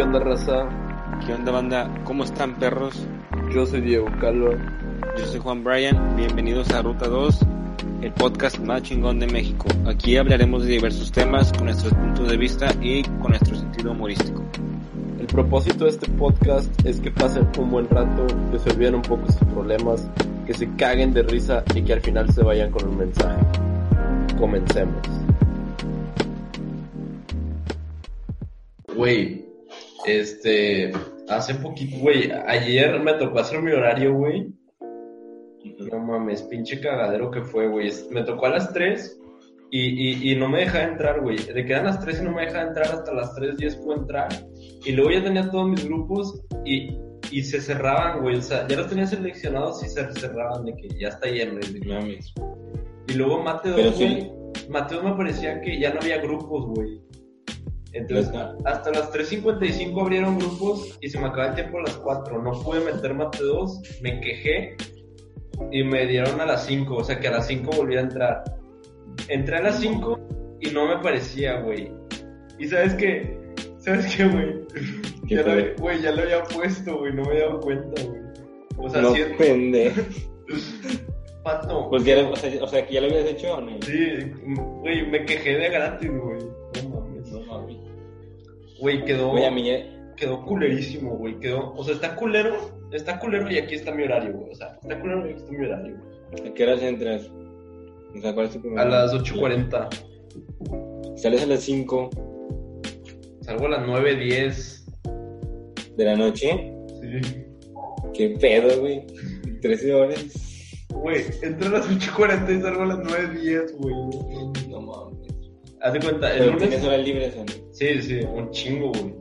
¿Qué onda, raza? ¿Qué onda, banda? ¿Cómo están, perros? Yo soy Diego Calvo. Yo soy Juan Bryan. Bienvenidos a Ruta 2, el podcast más chingón de México. Aquí hablaremos de diversos temas con nuestros puntos de vista y con nuestro sentido humorístico. El propósito de este podcast es que pasen un buen rato, que se olviden un poco sus problemas, que se caguen de risa y que al final se vayan con un mensaje. Comencemos. Güey, este, hace poquito, güey, ayer me tocó hacer mi horario, güey. No mames, pinche cagadero que fue, güey. Me tocó a las 3 y, y, y no me dejaba entrar, güey. De que eran las 3 y no me dejaba entrar hasta las 3.10 puedo entrar. Y luego ya tenía todos mis grupos y, y se cerraban, güey. O sea, ya los tenía seleccionados y se cerraban de que ya está lleno. De mames. Y luego Mateo, güey. sí. Mateo me parecía que ya no había grupos, güey. Entonces, hasta las 3.55 abrieron grupos y se me acaba el tiempo a las 4. No pude meter mate 2, me quejé y me dieron a las 5. O sea que a las 5 volví a entrar. Entré a las 5 y no me parecía, güey. ¿Y sabes qué? ¿Sabes qué, güey? ¿Qué Ya, lo- güey, ya lo había puesto, güey. No me había dado cuenta, güey. O sea, no, sí, pendejo. pato. Pues ya, o, sea, o sea, que ya lo habías hecho o no. Sí, güey, me quejé de gratis, güey. Güey, quedó. Güey, a mí ya... quedó culerísimo, güey. Quedó, o sea, está culero, está culero y aquí está mi horario, güey. O sea, está culero y aquí está mi horario, güey. ¿A qué horas entras? O sea, ¿cuál es tu primer A las 8.40. Sales a las 5 Salgo a las 9.10. de la noche. Sí. ¿Qué pedo, güey? 13 horas. Güey, entro a las 8.40 y salgo a las 9.10, güey. No mames. Haz de cuenta, el Pero lunes... tienes horas libres no? Sí, sí, un chingo, güey.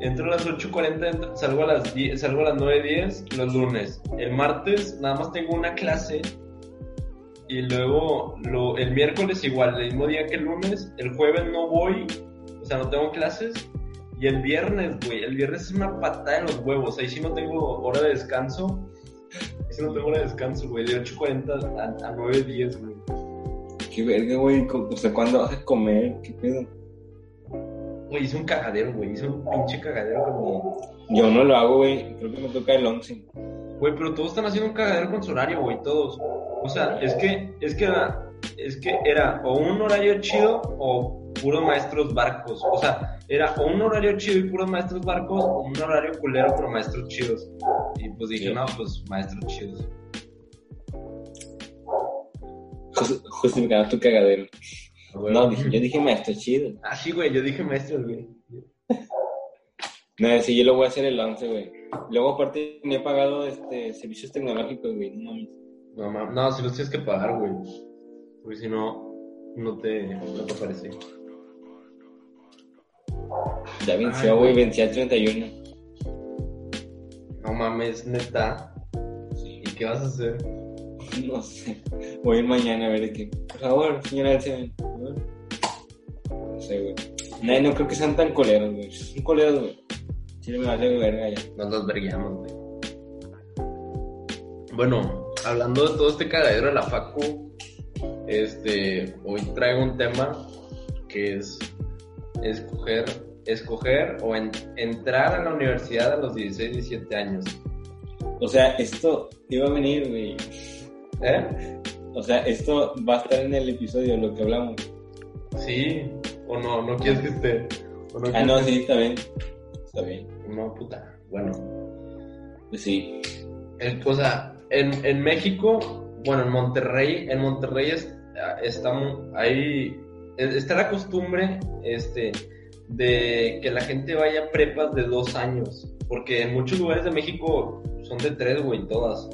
Entro a las 8.40, entro- salgo a las 10, salgo a las 9.10 los lunes. El martes nada más tengo una clase. Y luego lo, el miércoles igual, el mismo día que el lunes. El jueves no voy, o sea, no tengo clases. Y el viernes, güey, el viernes es una patada en los huevos. Ahí sí no tengo hora de descanso. Ahí sí no tengo hora de descanso, güey. De 8.40 a, a 9.10, güey. Qué verga, güey. O sea, ¿cuándo vas a comer? ¿Qué pedo? Güey, hice un cagadero, güey. Hice un pinche cagadero con mi... Yo no lo hago, güey. Creo que me toca el 11. Güey, pero todos están haciendo un cagadero con su horario, güey, todos. O sea, es que, es que era, es que era o un horario chido o puros maestros barcos. O sea, era o un horario chido y puros maestros barcos o un horario culero pero maestros chidos. Y pues dije, Sí. no, pues maestros chidos. Justificando tu cagadero. Güey. No, dije, yo dije maestro chido. Ah, sí, güey, yo dije maestros, güey. No, sí, yo lo voy a hacer el 11, güey. Luego, aparte, me he pagado este, servicios tecnológicos, güey. No mames. No, no, si los tienes que pagar, güey. Porque si no, no te, no te aparece. Ya venció, güey. Vencí al 31. No mames, neta. Sí. ¿Y qué vas a hacer? No sé. Voy a ir mañana a ver de qué. Por favor, señora por favor. No sé, güey. No, no creo que sean tan coleros, güey. Son coleros, güey. Sí, me vale verga ya. Nos los verguiamos, güey. Bueno, hablando de todo este cagadero de la facu, este, hoy traigo un tema que es escoger, escoger o en- entrar a la universidad a los 16, 17 años. O sea, esto iba a venir, güey. ¿Eh? O sea, esto va a estar en el episodio, lo que hablamos. Sí, o no, no quieres que esté. ¿O Ah, no, sí, está bien. Está bien. No, puta. Bueno, Pues sí. El- o sea, en, en México, bueno, en Monterrey, en Monterrey es, está, mu- ahí, está la costumbre este, de que la gente vaya a prepas de dos años, porque en muchos lugares de México son de tres, güey, todas.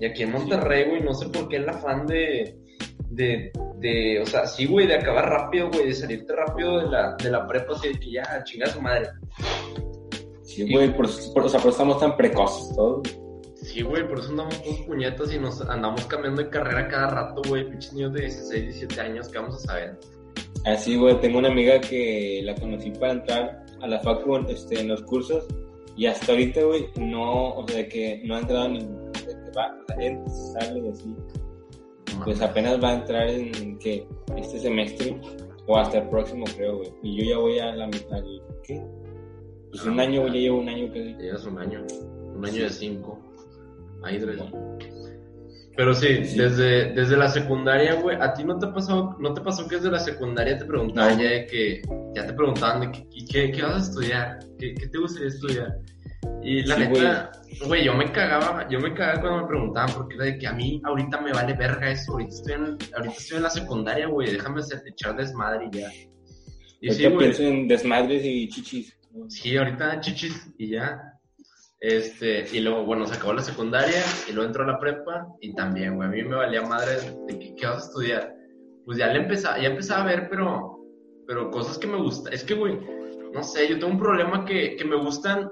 Y aquí en Monterrey, güey, no sé por qué el afán de, de, de, o sea, sí, güey, de acabar rápido, güey, de salirte rápido de la, de la prepa, así de que ya, chinga su madre. Sí, güey, por, por- o sea, por eso estamos tan precoces todos. Sí, güey, por eso andamos todos puñetas y nos andamos cambiando de carrera cada rato, güey. Pinches niños de 16, 17 años, ¿qué vamos a saber? Así, güey, tengo una amiga que la conocí para entrar a la facu este, en los cursos y hasta ahorita, güey, no, o sea, que no ha entrado en ningún, va, o sea, entra, sale y así. Pues apenas va a entrar en, que Este semestre o hasta el próximo, creo, güey. Y yo ya voy a la mitad. ¿Qué? Pues un año, güey, ya llevo un año que... Llevas un año, un año de cinco. Ahí tres. Pero sí, Desde, desde la secundaria, güey, ¿a ti no te pasó, no te pasó que desde la secundaria te preguntaban ya de que, ya te preguntaban de que, ¿qué, qué vas a estudiar? ¿Qué, qué te gustaría estudiar? Y la neta, güey, yo me cagaba, yo me cagaba cuando me preguntaban, porque era de que a mí ahorita me vale verga eso, ahorita estoy en, ahorita estoy en la secundaria, güey, déjame hacer, echar desmadre y ya. Y sí, güey. pienso en desmadres y chichis. Sí, ahorita chichis y ya. Este, y luego, bueno, se acabó la secundaria y luego entró a la prepa y también, güey, a mí me valía madre de que, qué vas a estudiar. Pues ya le empezaba, ya empezaba a ver, pero, pero cosas que me gustan. Es que, güey, no sé, yo tengo un problema que, que me gustan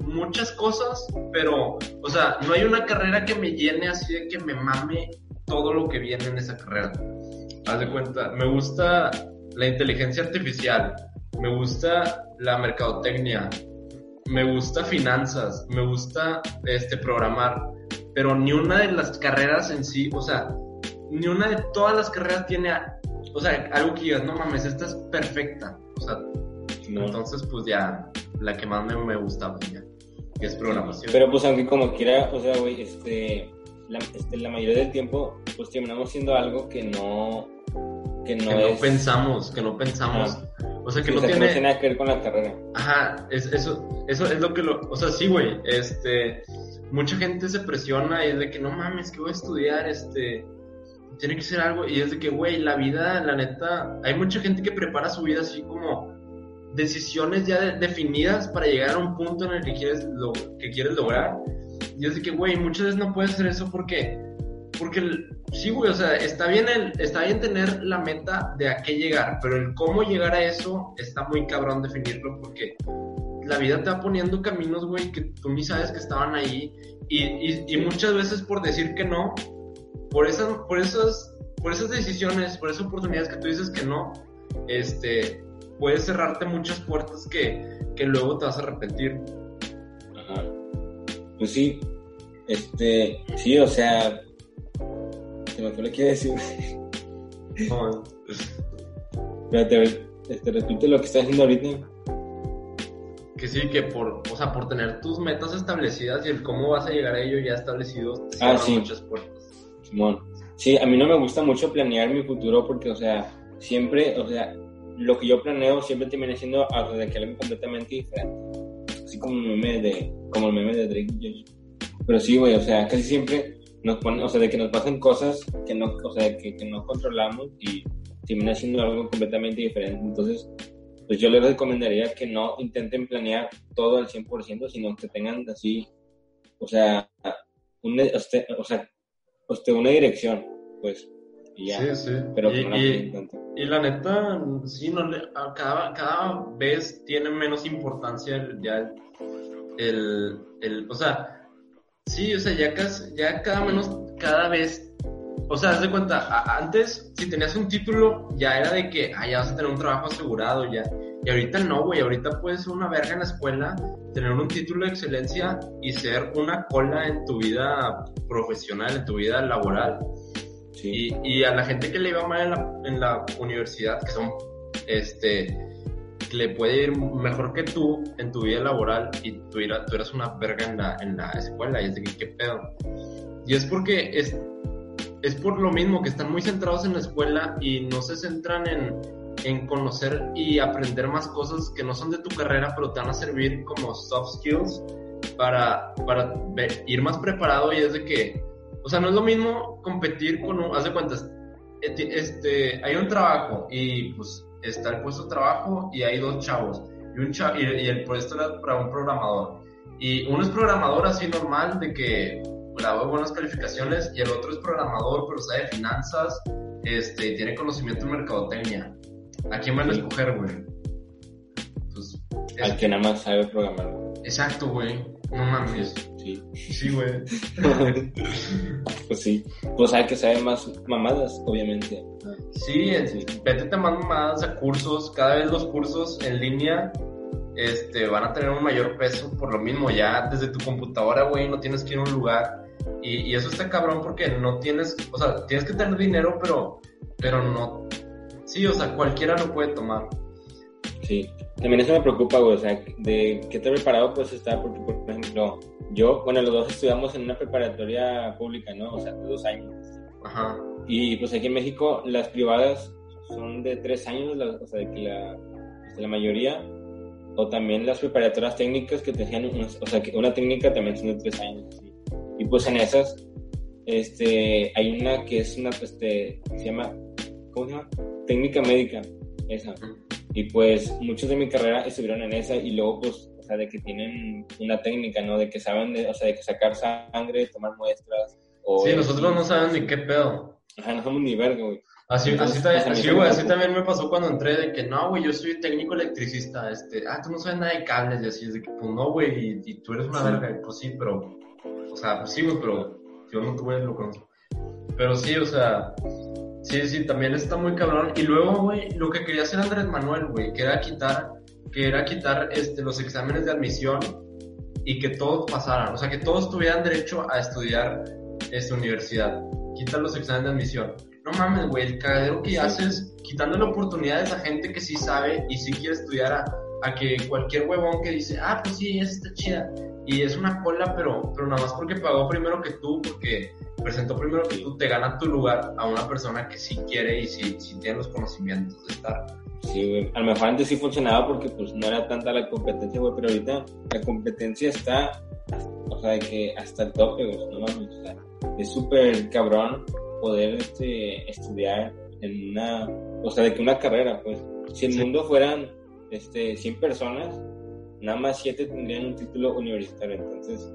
muchas cosas, pero, o sea, no hay una carrera que me llene así de que me mame todo lo que viene en esa carrera. Haz de cuenta, me gusta la inteligencia artificial, me gusta la mercadotecnia, me gusta finanzas, me gusta este programar, pero ni una de las carreras en sí, o sea, ni una de todas las carreras tiene, o sea, algo que digas, no mames, esta es perfecta, o sea, entonces pues ya, la que más me, me gusta, pues ya que es programación. Pero pues aunque como quiera, o sea, güey, este la, este, la mayoría del tiempo pues terminamos siendo algo que no que no, que no pensamos, que no pensamos. O sea, que no, tiene... que nada que ver con la carrera. Ajá, es, eso, eso es lo que lo... O sea, sí, güey, este... Mucha gente se presiona y es de que no mames, que voy a estudiar, este... Tiene que ser algo y es de que, güey, la vida, la neta... Hay mucha gente que prepara su vida así como decisiones ya definidas para llegar a un punto en el que quieres, lo, que quieres lograr. Y es de que, güey, muchas veces no puedes hacer eso porque, porque sí, güey, o sea, está bien, el, está bien tener la meta de a qué llegar, pero el cómo llegar a eso está muy cabrón definirlo porque la vida te va poniendo caminos, güey, que tú ni sabes que estaban ahí. Y, y, y muchas veces por decir que no, por esas, por esas, por esas decisiones, por esas oportunidades que tú dices que no, este, puedes cerrarte muchas puertas que, que luego te vas a arrepentir. Ajá. Pues sí, este, sí, o sea, se me fue lo que decir. No. Espérate, este, repite lo que estás haciendo ahorita. Que sí, que por, o sea, por tener tus metas establecidas y el cómo vas a llegar a ello ya establecido, te ah, sí. muchas puertas. Simón. Sí, a mí no me gusta mucho planear mi futuro porque, o sea, siempre, o sea, lo que yo planeo siempre termina siendo algo completamente diferente. Así como el meme de, como el meme de Drake. Pero sí, güey, o sea, casi siempre nos ponen, o sea, de que nos pasan cosas que no, o sea, que, que no controlamos y termina siendo algo completamente diferente. Entonces, pues yo les recomendaría que no intenten planear todo al 100%, sino que tengan así, o sea, un, o sea, una dirección, pues. Y ya, sí, sí. Pero y, y, la neta, sí, no le, cada, cada vez tiene menos importancia ya el, el, o sea, sí, o sea, ya, casi, ya cada menos, cada vez, o sea, haz de cuenta, antes, si tenías un título, ya era de que, ah, ya vas a tener un trabajo asegurado, ya. Y ahorita no, güey, ahorita puedes ser una verga en la escuela, tener un título de excelencia y ser una cola en tu vida profesional, en tu vida laboral. Y, a la gente que le iba mal en la, universidad, que son, este, le puede ir mejor que tú en tu vida laboral y tú, tú eras una verga en la, en la escuela y es de que, ¿qué pedo? Y es porque es, es por lo mismo que están muy centrados en la escuela y no se centran en, en conocer y aprender más cosas que no son de tu carrera, pero te van a servir como soft skills para, para ir más preparado y es de que o sea, no es lo mismo competir con un, haz de cuentas, este, hay un trabajo y pues está el puesto de trabajo y hay dos chavos y, un y, el puesto era para un programador. Y uno es programador así normal de que grabó buenas calificaciones y el otro es programador pero sabe finanzas este, tiene conocimiento en mercadotecnia. ¿A quién van a escoger, güey? Pues, Al que nada más sabe programar. Exacto, güey. No mames. Sí. Sí, güey. pues sí. Pues hay que saber más mamadas, obviamente. Sí, sí. vete más mamadas a cursos. Cada vez los cursos en línea este, van a tener un mayor peso por lo mismo. Ya desde tu computadora, güey, no tienes que ir a un lugar. Y, y, eso está cabrón porque no tienes, o sea, tienes que tener dinero, pero, pero no. Sí, o sea, cualquiera lo puede tomar. Sí, también eso me preocupa, güey, o sea, de qué te preparado pues está, porque por ejemplo, yo, bueno, los dos estudiamos en una preparatoria pública, ¿no? O sea, de dos años. Ajá. Y pues aquí en México las privadas son de tres años, la- o sea, de que la, pues, la mayoría, o también las preparatorias técnicas que te hacían, o sea, que una técnica también son de tres años. Y pues en esas, este, hay una que es una, este, se llama, ¿cómo se llama? Técnica médica, esa. Y pues muchos de mi carrera estuvieron en esa y luego pues, sea, de que tienen una técnica, ¿no? De que saben, de, o sea, de que sacar sangre, tomar muestras. O Sí, nosotros no sabemos ni qué pedo. Ajá, no somos ni verga, güey. Así, Entonces, así, también, pues, así, güey, así también me pasó cuando entré de que no, güey, yo soy técnico electricista, este, ah, tú no sabes nada de cables y así, es de que, pues no, güey, y, y tú eres una Sí. verga, pues sí, pero, o sea, pues sí, güey, pero yo no tuve lo conozco. Pero sí, o sea, sí, sí, también está muy cabrón. Y luego, güey, lo que quería hacer Andrés Manuel, güey, que era quitar, que era quitar, este, los exámenes de admisión y que todos pasaran, o sea, que todos tuvieran derecho a estudiar esta universidad. Quitar los exámenes de admisión. No mames, güey, el cagadero que haces quitándole oportunidades a gente que sí sabe y sí quiere estudiar a, a que cualquier huevón que dice, ah, pues sí, esa está chida. Y es una cola, pero, pero nada más porque pagó primero que tú, porque presentó primero que tú, te gana tu lugar a una persona que sí quiere y sí, sí tiene los conocimientos de estar. Sí, güey. A lo mejor antes sí funcionaba porque pues no era tanta la competencia, güey, pero ahorita la competencia está, o sea, de que hasta el tope, güey, no mames, o sea, es súper cabrón poder este, estudiar en una, o sea, de que una carrera, pues, si el Sí. mundo fueran, este, 100 personas, nada más 7 tendrían un título universitario, entonces,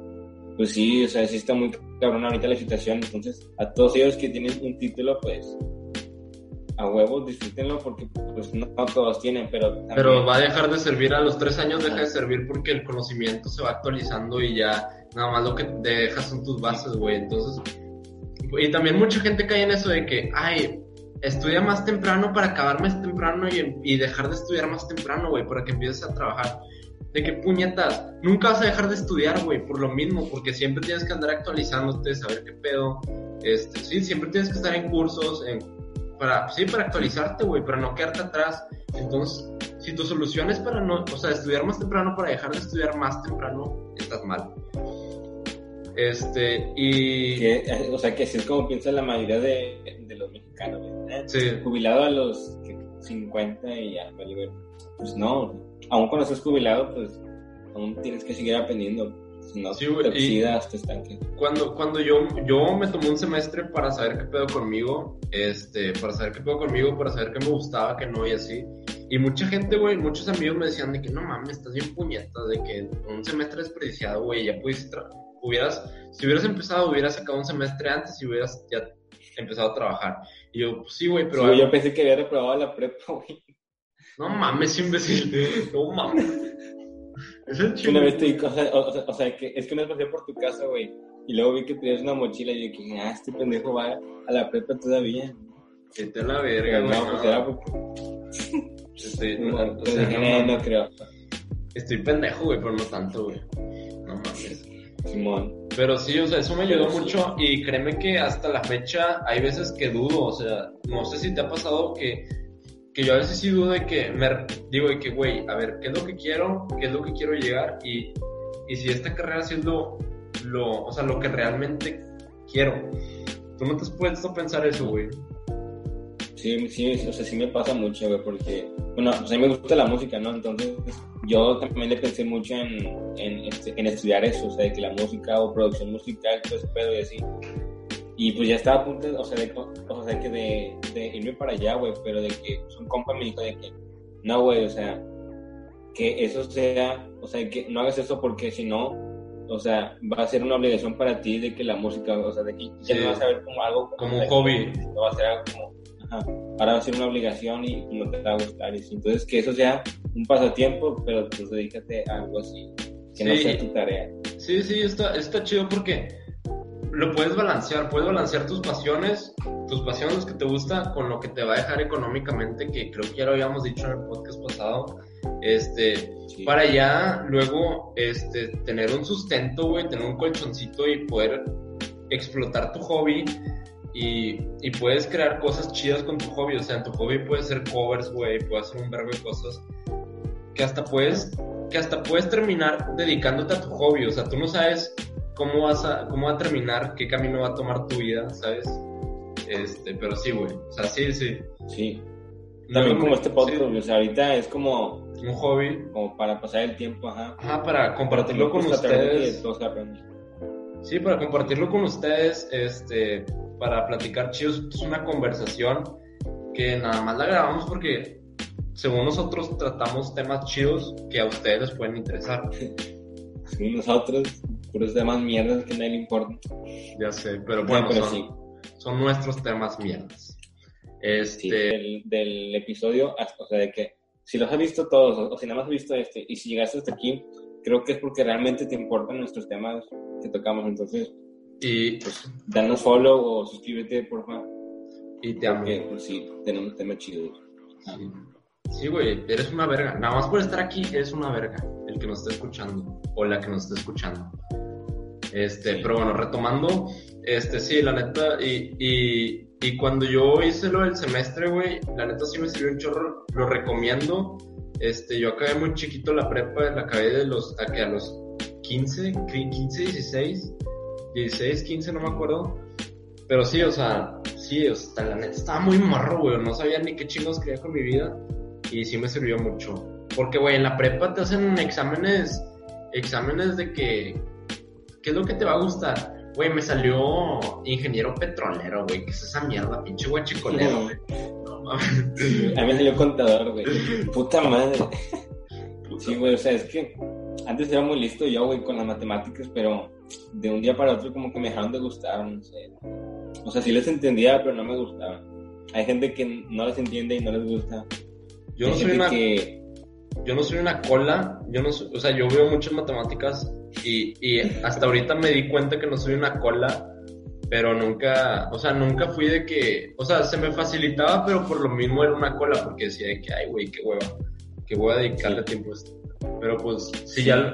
pues sí, o sea, sí está muy cabrón ahorita la situación, entonces, a todos ellos que tienen un título, pues, a huevos, disfrútenlo porque pues no, no todos tienen, pero también, Pero va a dejar de servir a los tres años, deja de servir porque el conocimiento se va actualizando y ya nada más lo que dejas son tus bases, güey. Entonces, y también mucha gente cae en eso de que, ay, estudia más temprano para acabar más temprano y, y dejar de estudiar más temprano, güey, para que empieces a trabajar. De que puñetas, nunca vas a dejar de estudiar, güey, por lo mismo, porque siempre tienes que andar actualizándote, saber qué pedo. Este, sí, siempre tienes que estar en cursos, en, para, sí, para actualizarte, güey, para no quedarte atrás. Entonces, si tu solución es para no, o sea, estudiar más temprano para dejar de estudiar más temprano, estás mal. Este, y... que, eh, o sea que así es como piensa la mayoría de, de los mexicanos. Eh, Sí. jubilado a los ¿qué? 50 y ya, pues no, aún cuando estás jubilado, pues aún tienes que seguir aprendiendo, no Sí, te oxidas, te estanques. cuando, cuando yo, yo me tomé un semestre para saber qué pedo conmigo, este, para saber qué pedo conmigo, para saber qué me gustaba, qué no y así. Y mucha gente, güey, muchos amigos me decían de que no mames, estás bien puñetas, de que un semestre desperdiciado, güey, ya pudiste, hubieras, si hubieras empezado, hubieras sacado un semestre antes y hubieras ya empezado a trabajar. Y yo, pues sí, güey, pero... Sí, yo pensé que había reprobado la prepa, güey. No mames, imbécil. No mames. Es el Una vez te di cosas, o, o sea, o sea, que es que una vez pasé por tu casa, güey, y luego vi que tenías una mochila y yo dije, ah, este pendejo va a la prepa todavía. Vete a la verga, güey. no, pues no. era porque... Estoy, No, o pues sea, no "No, no creo. Estoy pendejo, güey, pero no tanto, güey. No mames. Simón. Pero sí, o sea, eso me ayudó Pero sí. mucho y créeme que hasta la fecha hay veces que dudo, o sea, no sé si te ha pasado que, que yo a veces sí dudo de que me digo de que, güey, a ver, ¿qué es lo que quiero? ¿Qué es lo que quiero llegar? Y, y si esta carrera sí es lo, o sea, lo que realmente quiero. Tú no te has puesto a pensar eso, güey. Sí, sí, o sea, sí me pasa mucho, güey, porque, bueno, pues a mí me gusta la música, ¿no? Entonces, yo también le pensé mucho en, en, este, en estudiar eso, o sea, de que la música o producción musical, todo ese pedo y así. Y pues ya estaba a punto, o sea, de, o sea, que de, de irme para allá, güey, pero de que pues, un compa me dijo de que, no, güey, o sea, que eso sea, o sea, que no hagas eso porque si no, o sea, va a ser una obligación para ti de que la música, o sea, de que ya Sí. no vas a ver como algo Como un hobby. no va a ser algo como, ajá, ahora va a ser una obligación y no te va a gustar. Y entonces, que eso sea un pasatiempo, pero pues dedícate a algo así, que no Sí. sea tu tarea. Sí, sí, está, está chido porque lo puedes balancear, puedes balancear tus pasiones, tus pasiones que te gusta con lo que te va a dejar económicamente, que creo que ya lo habíamos dicho en el podcast pasado, este, Sí. para ya luego, este, tener un sustento, güey, tener un colchoncito y poder explotar tu hobby y, y puedes crear cosas chidas con tu hobby, o sea, en tu hobby puedes hacer covers, güey, puedes hacer un verbo de cosas que hasta puedes, que hasta puedes terminar dedicándote a tu hobby, o sea, tú no sabes cómo vas a, cómo va a terminar, qué camino va a tomar tu vida, ¿sabes? Este, pero sí, güey, o sea, sí, sí. Sí. También No, como este podcast, sí, o sea, ahorita es como, un hobby, como para pasar el tiempo, ajá. ajá, para compartirlo con ustedes. Sí, para compartirlo con ustedes, este, para platicar chidos, es una conversación que nada más la grabamos porque según nosotros tratamos temas chidos que a ustedes les pueden interesar. Sí, nosotros, puros temas mierdas que nadie le importan. Ya sé, pero No, bueno, pero son, sí. son nuestros temas mierdas. Sí, Este, del, del episodio, o sea, de que si los has visto todos, o, o si nada más has visto este, y si llegaste hasta aquí, creo que es porque realmente te importan nuestros temas que tocamos. Entonces, y, danos follow o suscríbete, por favor. y te amo. Pues sí, tenemos temas chidos. Sí. Sí, güey, eres una verga. Nada más por estar aquí, eres una verga. El que nos está escuchando. O la que nos está escuchando. Este, pero bueno, retomando, este, sí, la neta, y, y, y cuando yo hice lo del semestre, güey, la neta sí me sirvió un chorro, lo recomiendo. Este, yo acabé muy chiquito la prepa, la acabé de los, a, que a los 15, 15, 16, 16, 15, no me acuerdo. Pero sí, o sea, sí, o sea, la neta estaba muy morro, güey, no sabía ni qué chingos quería con mi vida y sí me sirvió mucho. Porque, güey, en la prepa te hacen exámenes, exámenes de que, ¿qué es lo que te va a gustar? Güey, me salió ingeniero petrolero, güey, ¿qué es esa mierda? Pinche guachicolero, güey. No mames. A mí me salió contador, güey. Puta madre. Sí, güey, o sea, es que antes era muy listo yo, güey, con las matemáticas, pero de un día para otro como que me dejaron de gustar, no sé. O sea, sí les entendía, pero no me gustaban. Hay gente que no les entiende y no les gusta. Yo no soy una, que... yo no soy una cola, yo no soy, o sea, yo veo muchas matemáticas y, y hasta ahorita me di cuenta que no soy una cola, pero nunca, o sea, nunca fui de que, o sea, se me facilitaba, pero por lo mismo era una cola, porque decía de que, ay, güey, qué hueva, que voy a dedicarle tiempo a esto. Pero pues, sí, ya,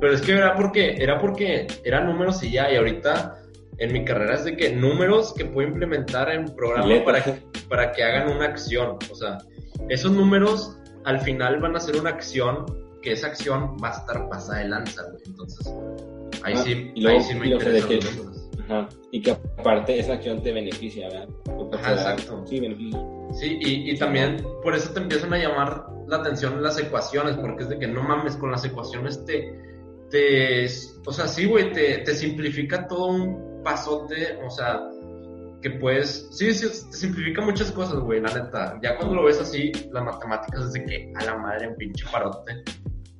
pero es que era porque, era porque eran números y ya, y ahorita en mi carrera es de que números que puedo implementar en programa para que, para que hagan una acción. O sea, esos números al final van a ser una acción que esa acción va a estar pasada de lanza, güey. Entonces, ahí Ah, sí, y luego- ahí sí me los que-. Ajá. Y que aparte esa acción te beneficia, ¿verdad? Porque Ajá, da- exacto. Sí, beneficia. Sí, y, y también por eso te empiezan a llamar la atención las ecuaciones, porque es de que no mames, con las ecuaciones te, te o sea, sí, güey, te, te simplifica todo un pasote, o sea, que puedes, sí, sí, te simplifica muchas cosas, güey, la neta. Ya cuando lo ves así, las matemáticas es de que a la madre un pinche parote.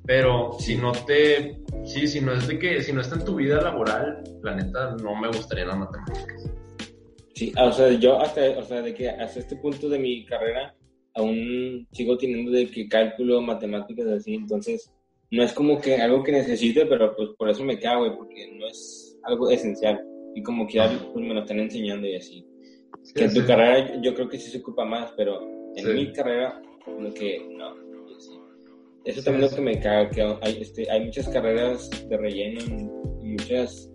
Pero si no te, sí, si no es de que, si no está en tu vida laboral, la neta, no me gustaría las matemáticas. Sí, o sea, yo hasta, o sea, de que hasta este punto de mi carrera aún sigo teniendo de que cálculo, matemáticas así, entonces no es como que algo que necesite, pero pues por eso me cago, porque no es algo esencial y como que ya pues, me lo están enseñando y así. que en tu Sí. carrera yo creo que sí se ocupa más, pero en Sí. mi carrera como que no. Eso Sí, también es lo que me caga, que hay, este, hay muchas carreras de relleno en muchas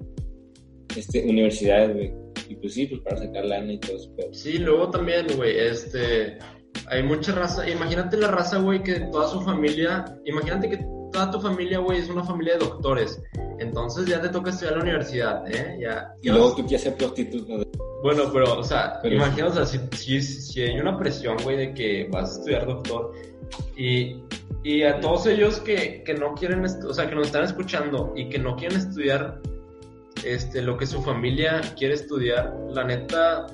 este, universidades, güey. Y pues sí, pues para sacar lana y todo eso, pero Sí, luego también, güey, este, hay mucha raza, imagínate la raza, güey, que toda su familia, imagínate que toda tu familia, güey, es una familia de doctores, entonces ya te toca estudiar la universidad, ¿eh? Ya, Y luego tú quieres ser prostituta. ¿no? Bueno, pero, o sea, Pero- imagina, o sea, si, si, si hay una presión, güey, de que vas a estudiar doctor y, y a todos ellos que, que no quieren, o sea, que nos están escuchando y que no quieren estudiar este, lo que su familia quiere estudiar, la neta,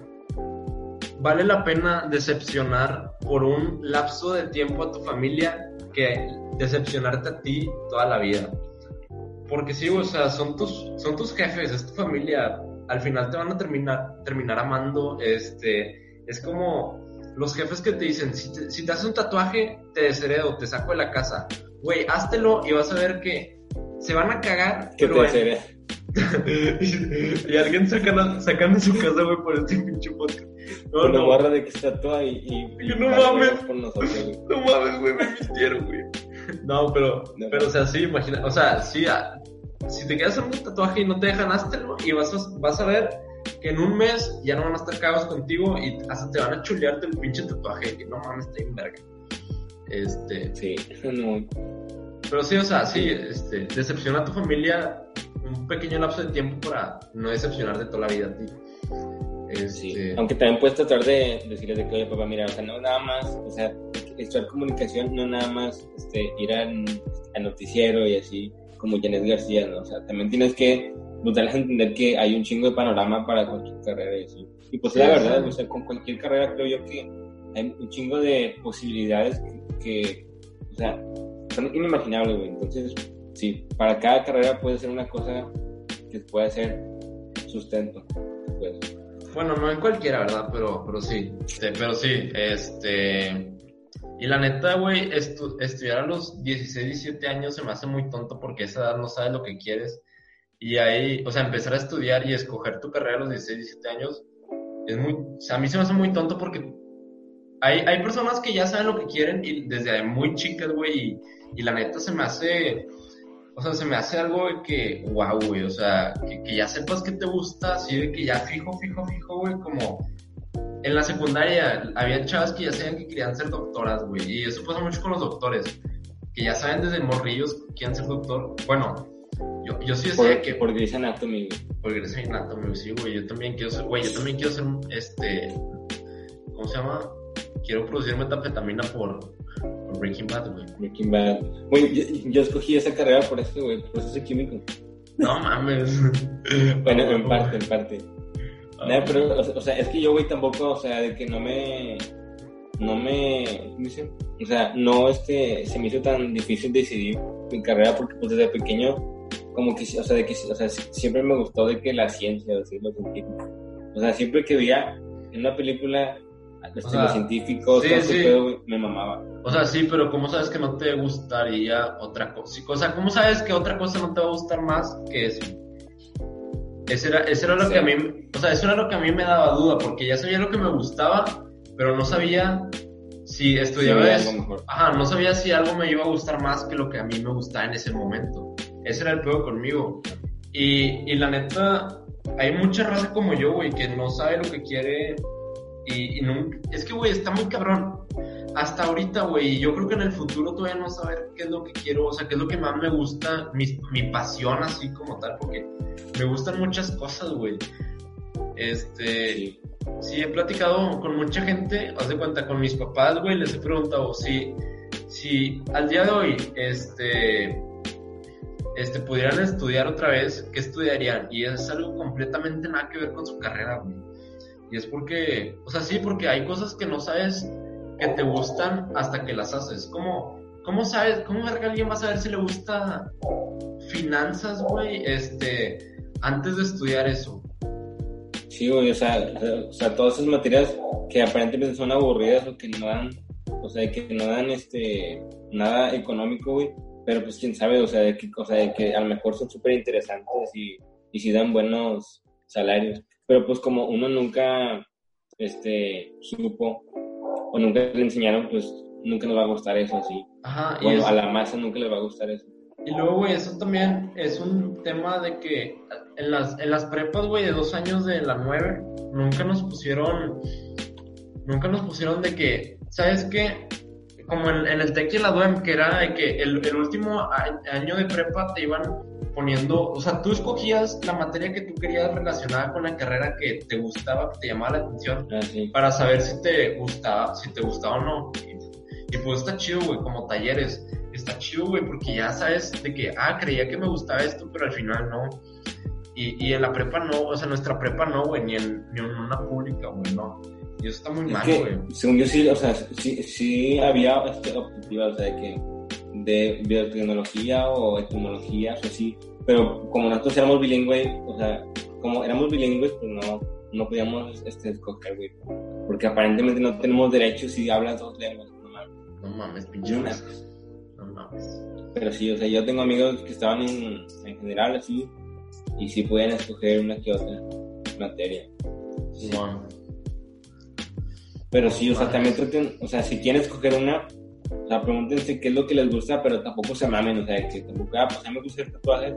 vale la pena decepcionar por un lapso de tiempo a tu familia que decepcionarte a ti toda la vida. Porque sí, o sea, son tus, son tus jefes, es tu familia. Al final te van a terminar, terminar amando. Este, es como los jefes que te dicen, si te, si te haces un tatuaje, te desheredo, te saco de la casa. Güey, háztelo y vas a ver que se van a cagar. Que te en- desea. y alguien sacan, sacan de su casa, güey, por este pinche podcast. No, Con la no, barra de que está toda y... y, no mames. nosotros, no mames, güey, me mintieron, güey. No, pero, No. pero, o sea, sí, imagina, o sea, sí, ah, si te quedas haciendo un tatuaje y no te dejan, háztelo y vas a, vas a ver que en un mes ya no van a estar cagados contigo y hasta te van a chulearte el pinche tatuaje, que no mames, está bien verga. Este, Sí, no. pero sí, o sea, sí, este, decepciona a tu familia un pequeño lapso de tiempo para no decepcionar de toda la vida a ti. Sí. Este, Aunque también puedes tratar de decirles de que, oye, papá, mira, o sea, no nada más, o sea, estudiar comunicación, no nada más este, ir al, al noticiero y así, como Janet García, ¿no? O sea, también tienes que pues, darles a entender que hay un chingo de panorama para cualquier carrera y así. Y pues Sí, la sí. verdad, o sea, con cualquier carrera creo yo que hay un chingo de posibilidades que, que, o sea, son inimaginables, güey. Entonces, sí, para cada carrera puede ser una cosa que puede ser sustento, pues. Bueno, no en cualquiera, ¿verdad? Pero, pero sí. Este, pero sí, este. Y la neta, güey, estu- estudiar a los 16, 17 años se me hace muy tonto porque a esa edad no sabes lo que quieres. Y ahí, o sea, empezar a estudiar y escoger tu carrera a los 16, 17 años es muy. O sea, a mí se me hace muy tonto porque hay, hay personas que ya saben lo que quieren y desde muy chicas, güey, y, la neta se me hace. O sea, se me hace algo de que, wow, güey, o sea, que, que ya sepas que te gusta, así de que ya fijo, fijo, fijo, güey, como en la secundaria había chavas que ya sabían que querían ser doctoras, güey, y eso pasa mucho con los doctores, que ya saben desde morrillos que quieren ser doctor. Bueno, yo, yo sí Por, que por Grey's Anatomy, güey. porque eres Anatomy, sí, güey, yo también quiero ser, güey, yo también quiero ser, este, ¿cómo se llama? Quiero producir metanfetamina por, por Breaking Bad, güey. Breaking Bad. Güey, yo, yo escogí esa carrera por esto, güey, por eso soy químico. No mames. Bueno, en parte, en parte. Ah, Nada, pero, o, sea, es que yo, güey, tampoco, o sea, de que no me. No me. O sea, no, este. Se me hizo tan difícil decidir mi carrera porque, pues, desde pequeño, como que, o sea, de que, o sea, si- siempre me gustó de que la ciencia, o sea, lo científico. O sea, siempre que veía en una película este, sea, los científicos, sí, todo ese sí. pedo, güey, me mamaba. O sea, sí, pero ¿cómo sabes que no te gustaría otra cosa? O sea, ¿cómo sabes que otra cosa no te va a gustar más que eso? Era, ese era lo Sí. que a mí, o sea, eso era lo que a mí me daba duda, porque ya sabía lo que me gustaba, pero no sabía si estudiaba eso. Ajá, no sabía si algo me iba a gustar más que lo que a mí me gustaba en ese momento. Ese era el peor conmigo. Y, y la neta, hay mucha raza como yo, güey, que no sabe lo que quiere y, y. Es que, güey, está muy cabrón. Hasta ahorita, güey, yo creo que en el futuro todavía no saber qué es lo que quiero, o sea, qué es lo que más me gusta, mi, mi pasión así como tal, porque me gustan muchas cosas, güey. Este... Sí. Sí, he platicado con mucha gente, haz de cuenta, con mis papás, güey, les he preguntado si, si al día de hoy, este, este, pudieran estudiar otra vez, ¿qué estudiarían? Y es algo completamente nada que ver con su carrera, güey. Y es porque, o sea, sí, porque hay cosas que no sabes que te gustan hasta que las haces. ¿Cómo, cómo sabes, cómo verga alguien va a saber si le gusta finanzas, güey, este, antes de estudiar eso? Sí, güey, o sea, o sea, todas esas materias que aparentemente son aburridas o que no dan, o sea, que no dan este, nada económico, güey, pero pues quién sabe, o sea, de que, o sea, de que a lo mejor son súper interesantes y, y sí dan buenos salarios, pero pues como uno nunca, este, supo o nunca le enseñaron, pues nunca nos va a gustar eso, sí. Ajá, y Bueno, es- a la masa nunca le va a gustar eso. Y luego, güey, eso también es un tema de que en las, en las prepas, güey, de dos años de la nueve, nunca nos pusieron, nunca nos pusieron de que, ¿sabes qué? Como en, en el TEC y en la DUEM, que era de que el, el último año de prepa te iban poniendo, o sea, tú escogías la materia que tú querías relacionada con la carrera que te gustaba, que te llamaba la atención, Ah, sí. para saber si te gustaba, si te gustaba o no. Y, y pues está chido, güey, como talleres. Está chido, güey, porque ya sabes de que, ah, creía que me gustaba esto, pero al final no. Y, y en la prepa no, o sea, nuestra prepa no, güey, ni en, ni en una pública, güey, no. Y eso está muy mal, güey. según yo sí, o sea, sí, sí había este, optativas, o sea, de que de biotecnología o tecnologías o así, pero como nosotros éramos bilingües, o sea, como éramos bilingües, pues no, no podíamos este, escoger, güey, porque aparentemente no tenemos derechos si hablas dos lenguas, no mames. No mames, pinche. Una. No mames. Pero sí, o sea, yo tengo amigos que estaban en, en general así, y sí podían escoger una que otra materia. Wow. Pero sí, o sea, también traten, o sea, si quieren escoger una, o sea, pregúntense qué es lo que les gusta, pero tampoco se mamen, o sea, que tampoco, ah, pues a mí me gusta el tatuaje,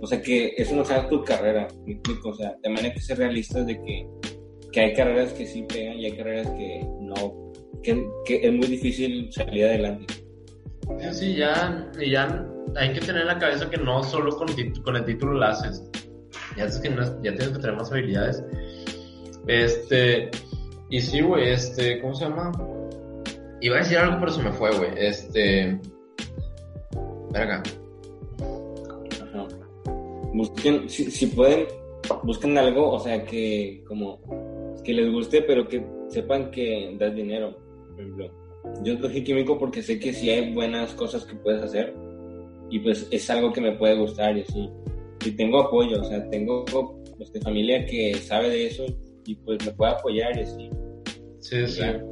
o sea, que eso no sea tu carrera, me explico, o sea, también hay que ser realistas de que, que hay carreras que sí pegan y hay carreras que no, que, que es muy difícil salir adelante. Sí, ya, y ya hay que tener en la cabeza que no solo con, con el título lo haces. Ya, que ya tienes que tener más habilidades. Este, y sí, güey, este, ¿cómo se llama? Iba a decir algo, pero se me fue, güey. Este, verga. Busquen, si, pueden, busquen algo, o sea, que como que les guste, pero que sepan que das dinero. Por ejemplo, yo escogí químico porque sé que sí hay buenas cosas que puedes hacer y pues es algo que me puede gustar y así. Y tengo apoyo, o sea, tengo este, familia que sabe de eso y pues me puede apoyar y así. Sí, sí. Ya.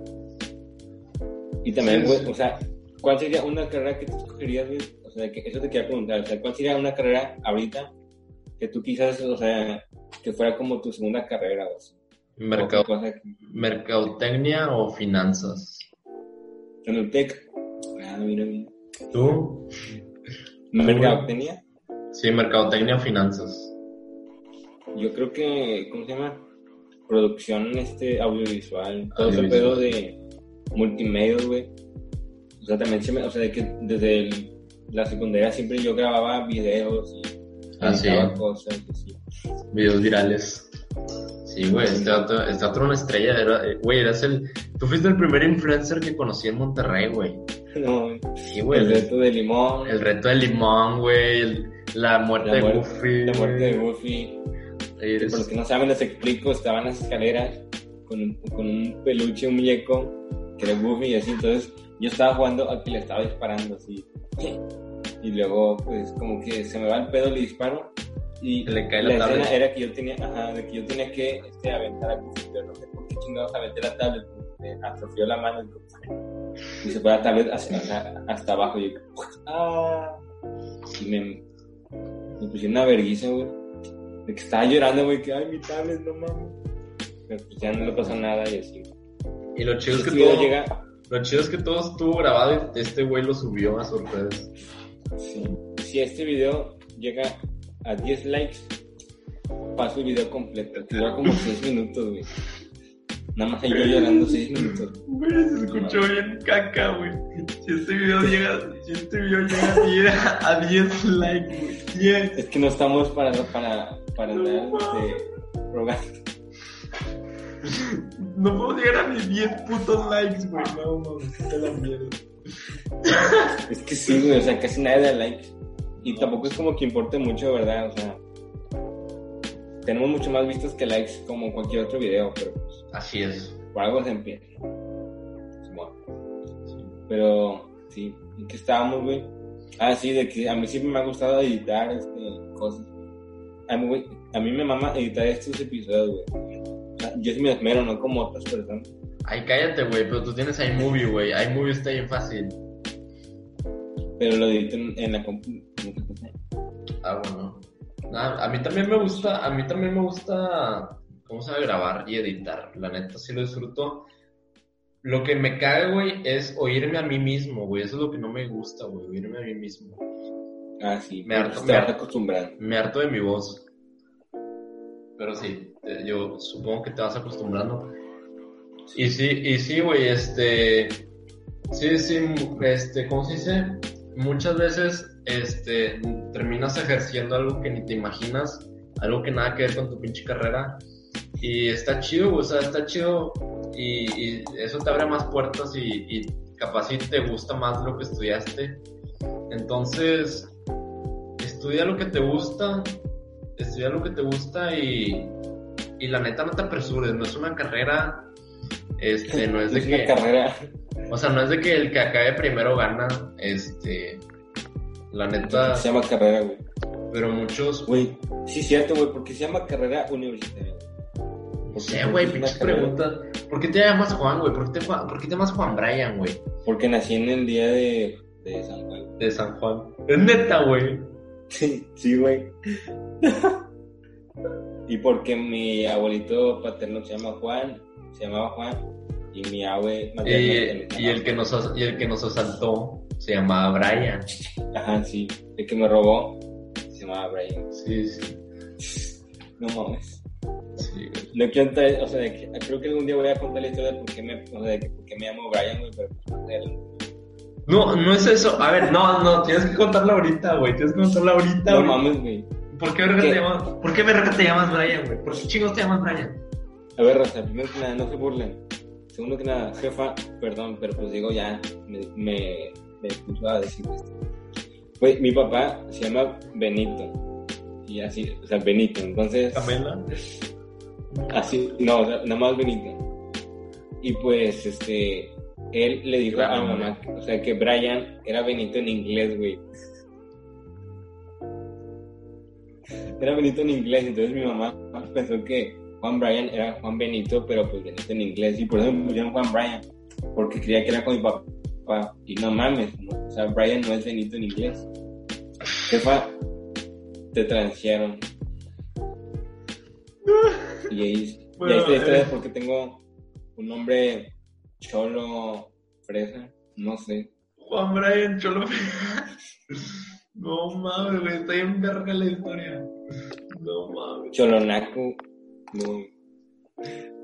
Y también, Sí, sí. o sea, ¿cuál sería una carrera que tú escogerías, güey? O sea, que eso te quería preguntar, o sea, ¿cuál sería una carrera ahorita que tú quizás, o sea, que fuera como tu segunda carrera o así? Mercado, que- mercadotecnia o finanzas. En el TEC. Ah, mira, mira. ¿Tú? ¿Mercadotecnia? Sí, mercadotecnia o finanzas. Yo creo que, ¿cómo se llama? Producción este, audiovisual, todo ese pedo de multimedia, güey. O sea, también se me, o sea, de que desde el- la secundaria siempre yo grababa videos y Ah, sí. cosas. Videos virales. Sí, güey, este otro, este otro una estrella. Era, eh, güey, eras el. Tú fuiste el primer influencer que conocí en Monterrey, güey. No, Sí, güey. el reto de limón, el reto de limón, güey. La muerte la, de muerte, Goofy. la muerte de. Goofy. Eres- por los que no saben, les explico, estaban en las escaleras con un, con un peluche, un muñeco, que era Goofy y así, entonces yo estaba jugando a que le estaba disparando así. Y luego, pues, como que se me va el pedo, le disparo. Y Le cae la escena tablet. era que yo tenía, ajá, de que yo tenía que este, aventar a Goofy, pero no sé por qué chingados aventé la tablet, me atrofió la mano y se fue la tablet hacia- hasta, hasta abajo y yo, ah, y me, me puse una vergüenza, güey. De que estaba llorando, güey, que ay, mi tablet, no mames. Pero pues ya no le pasó nada y así. Y lo chido es que todo. llega, Lo chido es que todo estuvo grabado y este güey lo subió a sus redes. sí. si este video llega a 10 likes, paso el video completo, dura como 6 minutos, güey. Nada más yo llorando 6 minutos. Güey, se escuchó bien caca, güey. Si este video llega, si este video llega a 10, a 10 likes, güey. 10. Es que no estamos para, para, para andar este, rogando. No puedo llegar a mis 10 putos likes, güey. No, mames, qué la mierda. Es que sí, güey, o sea, casi nadie da likes. Y tampoco es como que importe mucho, ¿verdad? O sea, tenemos mucho más vistas que likes como cualquier otro video, pero pues, Así es. por algo se empieza. Simón. Pero, sí, ¿en qué estábamos, güey? Ah, sí, de que a mí siempre me ha gustado editar este, cosas. A mí, güey, a mí me mama editar estos episodios, güey. O sea, yo sí me esmero, no como otras personas. Ay, cállate, güey, pero tú tienes iMovie, güey. iMovie está bien fácil. Pero lo edito en, en la compu. Ah, bueno. Ah, a mí también me gusta, a mí también me gusta, ¿cómo se llama? Grabar y editar. La neta, sí lo disfruto. Lo que me caga, güey, es oírme a mí mismo, güey. Eso es lo que no me gusta, güey, oírme a mí mismo. Ah, sí. Me harto- me harto. acostumbrando. Me harto de mi voz. Pero sí, yo supongo que te vas acostumbrando. Y sí, y sí, güey, este... Sí, sí, este, ¿cómo se dice? Muchas veces, este, terminas ejerciendo algo que ni te imaginas, algo que nada que ver con tu pinche carrera. Y está chido, güey, o sea, está chido y, y eso te abre más puertas y, y capaz si te gusta más lo que estudiaste. Entonces, estudia lo que te gusta, estudia lo que te gusta y, y la neta no te apresures, no es una carrera, este, no es de Es una que, carrera. o sea, no es de que el que acabe primero gana, este, la neta, Se llama carrera, güey. pero muchos, Güey, sí es cierto, güey, porque se llama carrera universitaria. no sé, güey, pinches preguntas, ¿por qué te llamas Juan, güey? ¿Por qué te, ¿por qué te llamas Juan Brian, güey? Porque nací en el día de, de San Juan. De San Juan. Es neta, güey. Sí, sí, güey. y porque mi abuelito paterno se llama Juan, se llamaba Juan, y mi abue Y, el que nos, y el que nos asaltó se llamaba Brian. Ajá, sí. El que me robó se llamaba Brian. Sí, sí. No mames. Sí. No quiero entrar, o sea, creo que algún día voy a contar la historia de por qué me, o sea, de que por qué me llamo Brian, güey, pero pues, no No, es eso. A ver, no, no, tienes que contarla ahorita, güey. Tienes que contarla ahorita, No güey. mames, güey. ¿Por qué verga ¿Qué? te llamas? ¿Por qué verga te llamas Brian, güey? ¿Por qué chingos te llamas Brian? A ver, Raza, primero que nada, no se burlen. Segundo que nada, jefa, perdón, pero pues digo ya, me, me, me puso a decir esto. Güey, mi papá se llama Benito. Y así, o sea, Benito. Entonces, Camela. así, no, o sea, nada más Benito. Y pues, este, él le dijo a mi mamá, o sea, que Brian era Benito en inglés, güey. Era Benito en inglés, entonces mi mamá pensó que Juan Brian era Juan Benito, pero pues Benito en inglés, y por eso me pusieron Juan Brian, porque creía que era con mi papá. Y no mames, ¿no? o sea, Brian no es Benito en inglés. Jefa, te transearon. Y ahí, y ahí Bueno, está la historia eh. de por qué tengo un nombre cholo, fresa, no sé. Juan Brian Cholo. No mames, güey. Está bien verga la historia. No mames. Cholonaco, no.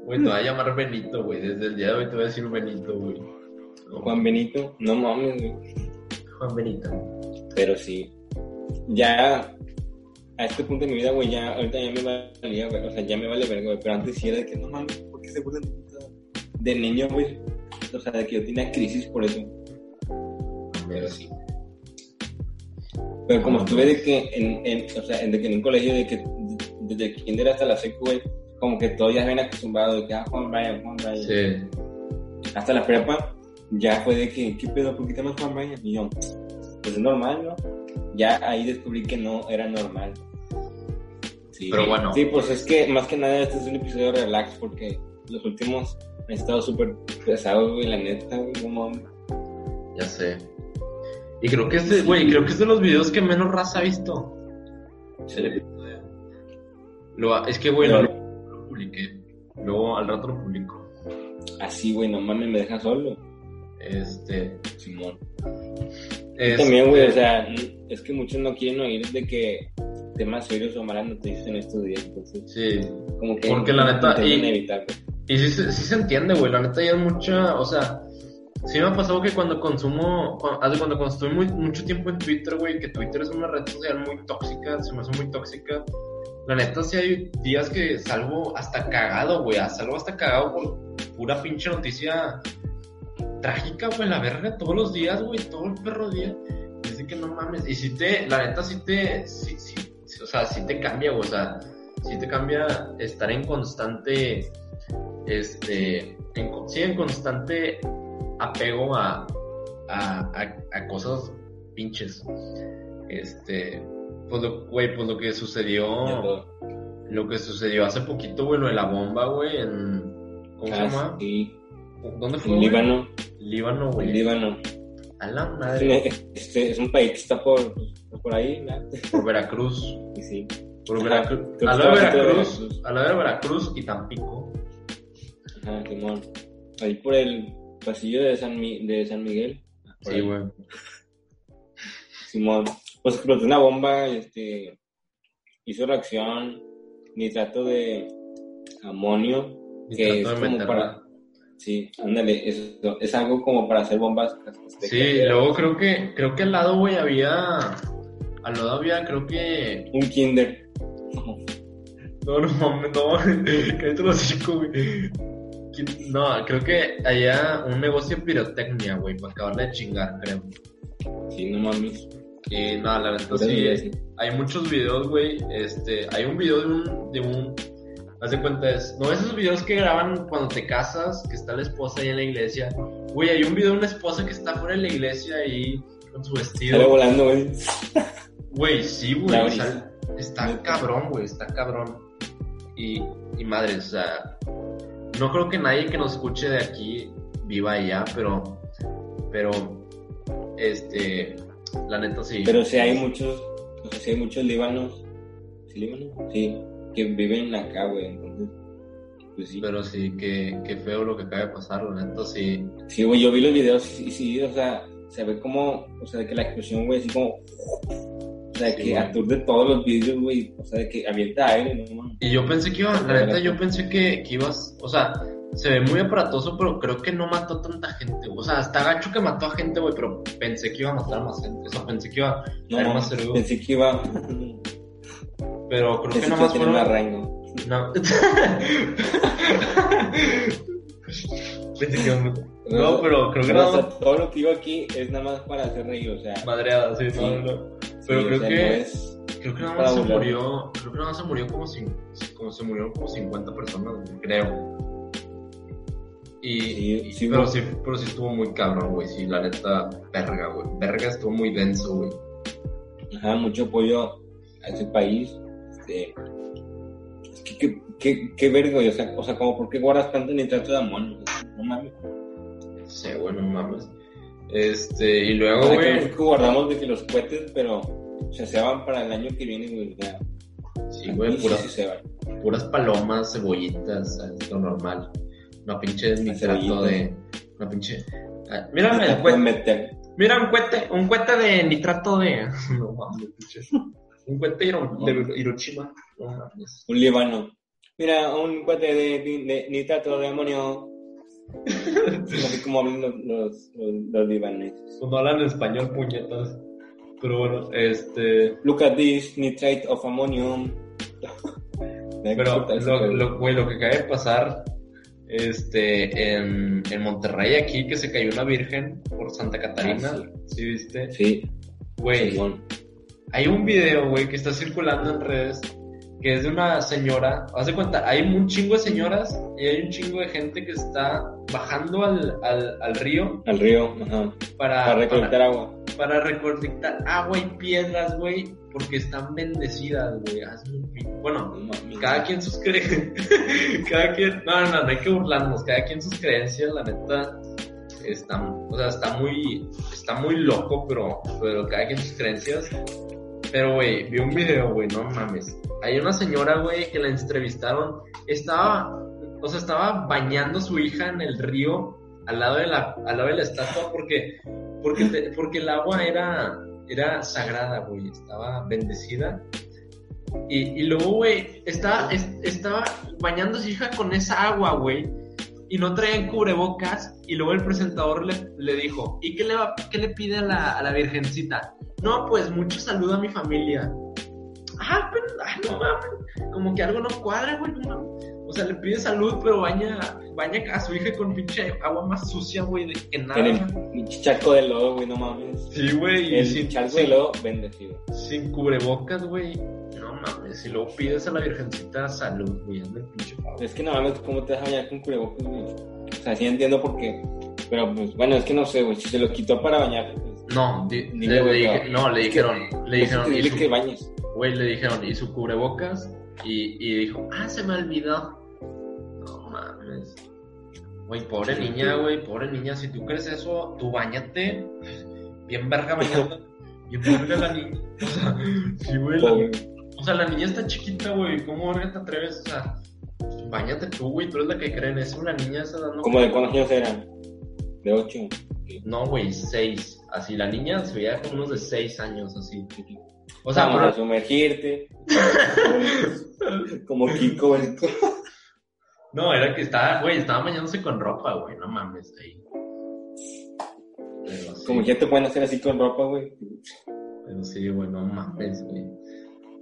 Güey, te voy a llamar Benito, güey. Desde el día de hoy te voy a decir Benito, güey. No, Juan Benito, no mames, güey. Juan Benito. Pero sí, ya a este punto de mi vida, güey, ya ahorita ya me valía, güey. O sea, ya me vale verga, güey. Pero antes sí era de que no mames, ¿por qué se mí? De niño, güey. O sea, de que yo tenía crisis por eso. Pero sí. Pero como estuve de que en, en, o sea, de que en un colegio de que desde kinder hasta la secu, como que todos ya se ven acostumbrados de que, ah, Juan Brian, Juan Brian. Sí. Hasta la prepa, ya fue de que, ¿qué pedo? ¿Por qué te llamas Juan Brian? Y yo, pues es normal, ¿no? Ya ahí descubrí que no era normal. Sí, Pero bueno. Sí, pues es que más que nada este es un episodio relax porque los últimos han estado súper pesados, güey, la neta, güey, mames. Ya sé. Y creo que este, güey, creo que es de los videos que menos raza ha visto. Sí. Lo, es que, güey, no lo, lo publiqué. Luego al rato lo publico. Así, güey, no mames, me deja solo. Este. Simón. es- También, güey, o sea, es que muchos no quieren oír de que temas serios o malas noticias en estos días, entonces, Sí. como que Porque la neta, y- güey. Y sí, sí se entiende, güey. La neta ya es mucha. O sea, sí me ha pasado que cuando consumo. Cuando, cuando, mucho tiempo en Twitter, güey, que Twitter es una red social muy tóxica, se me hace muy tóxica. La neta, sí hay días que salgo hasta cagado, güey. Salgo hasta cagado por pura pinche noticia trágica, güey. La verga, todos los días, güey. Todo el perro día. Dice que no mames. Y si te. La neta, sí te. Sí, o sea, sí te cambia, güey. O sea, sí te cambia estar en constante. Este. En, sí, en constante apego a. A, a, a cosas pinches. Este. Pues lo, güey, pues lo que sucedió. Lo que sucedió hace poquito, güey, lo de la bomba, güey, en. ¿Cómo se Ah, llama? sí. ¿Dónde fue? En? Líbano, Líbano, en güey. Líbano. A la madre. Este, es un país que está por, por ahí, ¿no? Por Veracruz. Sí. Por Veracruz. A la de. Veracruz. A la de Veracruz y Tampico. Ajá, Simón. Ahí por el pasillo de San, Mi- de San Miguel. Por Sí, ahí. güey. Simón. Pues explotó una bomba, este. Hizo reacción, nitrato de amonio, que es como meterla. para. Sí, ándale, es, es algo como para hacer bombas. Sí, luego creo que, creo que al lado, güey, había. Al lado había, creo que. Un kinder. No, no mames, no. Cállate los hocico, güey. ¿Quién- No, creo que había un negocio de pirotecnia, güey, para acabarle de chingar, creo. Sí, no mames. Y no, la Ahora sí, hay muchos videos, güey. Este, hay un video de un, de un, haz de cuenta es, no esos videos que graban cuando te casas, que está la esposa ahí en la iglesia. Güey, hay un video de una esposa que está fuera de la iglesia ahí con su Sale vestido. volando, güey. Güey, sí, güey. O sea, está cabrón, güey, está cabrón. Y, y madre, o sea, no creo que nadie que nos escuche de aquí viva allá, pero, pero, este, la neta sí. Pero sí hay muchos, o sea, sí hay muchos líbanos. ¿Sí, líbanos? Sí, que viven acá, güey. Entonces, pues sí. Pero sí, qué, qué feo lo que acaba de pasar, la neta sí. Sí, güey, yo vi los videos y sí, o sea, se ve como, o sea, que la explosión, güey, así como. Sea, Sí, que aturde todos los vídeos, güey. O sea, de que avienta aire, no mames. Y yo pensé que iba, la neta, yo pensé que, que ibas, o sea, se ve muy aparatoso, pero creo que no mató tanta gente. O sea, está gacho que mató a gente, güey, pero pensé que iba a matar más gente. O sea, pensé que iba a No más cerebro. Pensé que iba. Pero creo que Pensé que nada iba a más tener fueron... No. pensé que iba a matar. No, pero creo que nada más... todo lo que digo aquí es nada más para hacer reír, o sea. Madreada, sí, Sí. no, no, no. Pero sí, creo o sea, que... no es- Creo que nada más se murió, creo que nada más se murió como, cin- como se murieron como 50 personas, güey, creo. Y, Sí, y- sí, pero güey. sí, pero sí estuvo muy cabrón, güey, sí, la neta, verga, güey, verga estuvo muy denso, güey. Ajá, mucho apoyo a ese país. Este, es que, qué, qué, qué verga, güey, o sea, o sea, como, ¿por qué guardas tanto nitrato de amonio? No mames. No sé, güey, no mames. Este, y luego, O sea, güey, que guardamos de que los cohetes, pero, o sea, se van para el año que viene, güey, sí, güey, sí puras, se van. puras palomas, cebollitas, es lo normal. Una pinche nitrato de, una pinche... Ah, Mírame el cuete. Mira, un cohete, un cohete de nitrato de. No mames, pinche. Un cohete de Hiro- de Hiroshima. No mames. Un líbano. Mira, un cohete de, de- de nitrato de amonio. Así como hablan los, los, los, los libaneses. No hablan español, puñetas. Pero bueno, este. Look at this, nitrate of ammonium. Pero lo, lo, güey, lo que acaba de pasar. Este, en, en Monterrey, aquí, que se cayó una virgen por Santa Catarina. Ah, ¿Sí viste? Sí, Güey. Hay un video, güey, que está circulando en redes que es de una señora. Haz de cuenta, hay un chingo de señoras y hay un chingo de gente que está bajando al, al, al río Al río, ajá. para, Para recolectar para, agua. Para recolectar agua y piedras, güey, porque están bendecidas, güey. Bueno, cada quien sus creencias. cada quien. No, no, no hay que burlarnos. Cada quien sus creencias, la neta. Está, o sea, está muy, está muy loco, pero, pero cada quien sus creencias. Pero, güey, vi un video, güey, no mames. Hay una señora, güey, que la entrevistaron. Estaba, o sea, estaba bañando a su hija en el río al lado de la, al lado de la estatua porque, porque, porque el agua era, era sagrada, güey. Estaba bendecida. Y, y luego, güey, estaba, es- estaba su hija con esa agua, güey. Y no traían cubrebocas. Y luego el presentador le, le dijo, ¿y qué le, va, qué le pide a la, a la virgencita? No, pues mucho saludo a mi familia. Ah, pero ah, no mames. Como que algo no cuadra, güey, no mames. O sea, le pide salud, pero baña, baña a su hija con pinche agua más sucia, güey, de que nada. En el pinche charco de lodo, güey, no mames. Sí, güey, y El sin, charco de lodo bendecido. sin cubrebocas, güey. No mames, y luego pides a la virgencita salud, güey, hazme el pinche favor. Es que no mames, ¿cómo te vas a bañar con cubrebocas, güey? O sea, sí entiendo por qué. Pero pues, bueno, es que no sé, güey. Si se lo quitó para bañar, pues. No, di- le, le dije- no. le dijeron, le es dijeron, dile su- que bañes. güey, le dijeron, y su cubrebocas, y, y dijo, ah, se me olvidó. Mames. Güey, pobre Sí, niña, güey, pobre niña, si tú crees eso, tú bañate. Bien verga bañando. Bien verga la niña. O sea, sí, güey, la- o sea, la niña está chiquita, güey, ¿cómo verga te atreves? O sea, bañate tú, güey, tú eres la que cree en eso, la niña está dando... ¿Cómo de cuántos años eran? De ocho. No, güey, seis. Así, la niña se veía como unos de seis años, así. O sea, Vamos pero- a sumergirte. Como Kiko, güey. No, era que estaba, güey, estaba bañándose con ropa, güey, no mames, ahí. Pero sí, Como ya te pueden hacer así con ropa, güey. pero sí, güey, no mames, güey.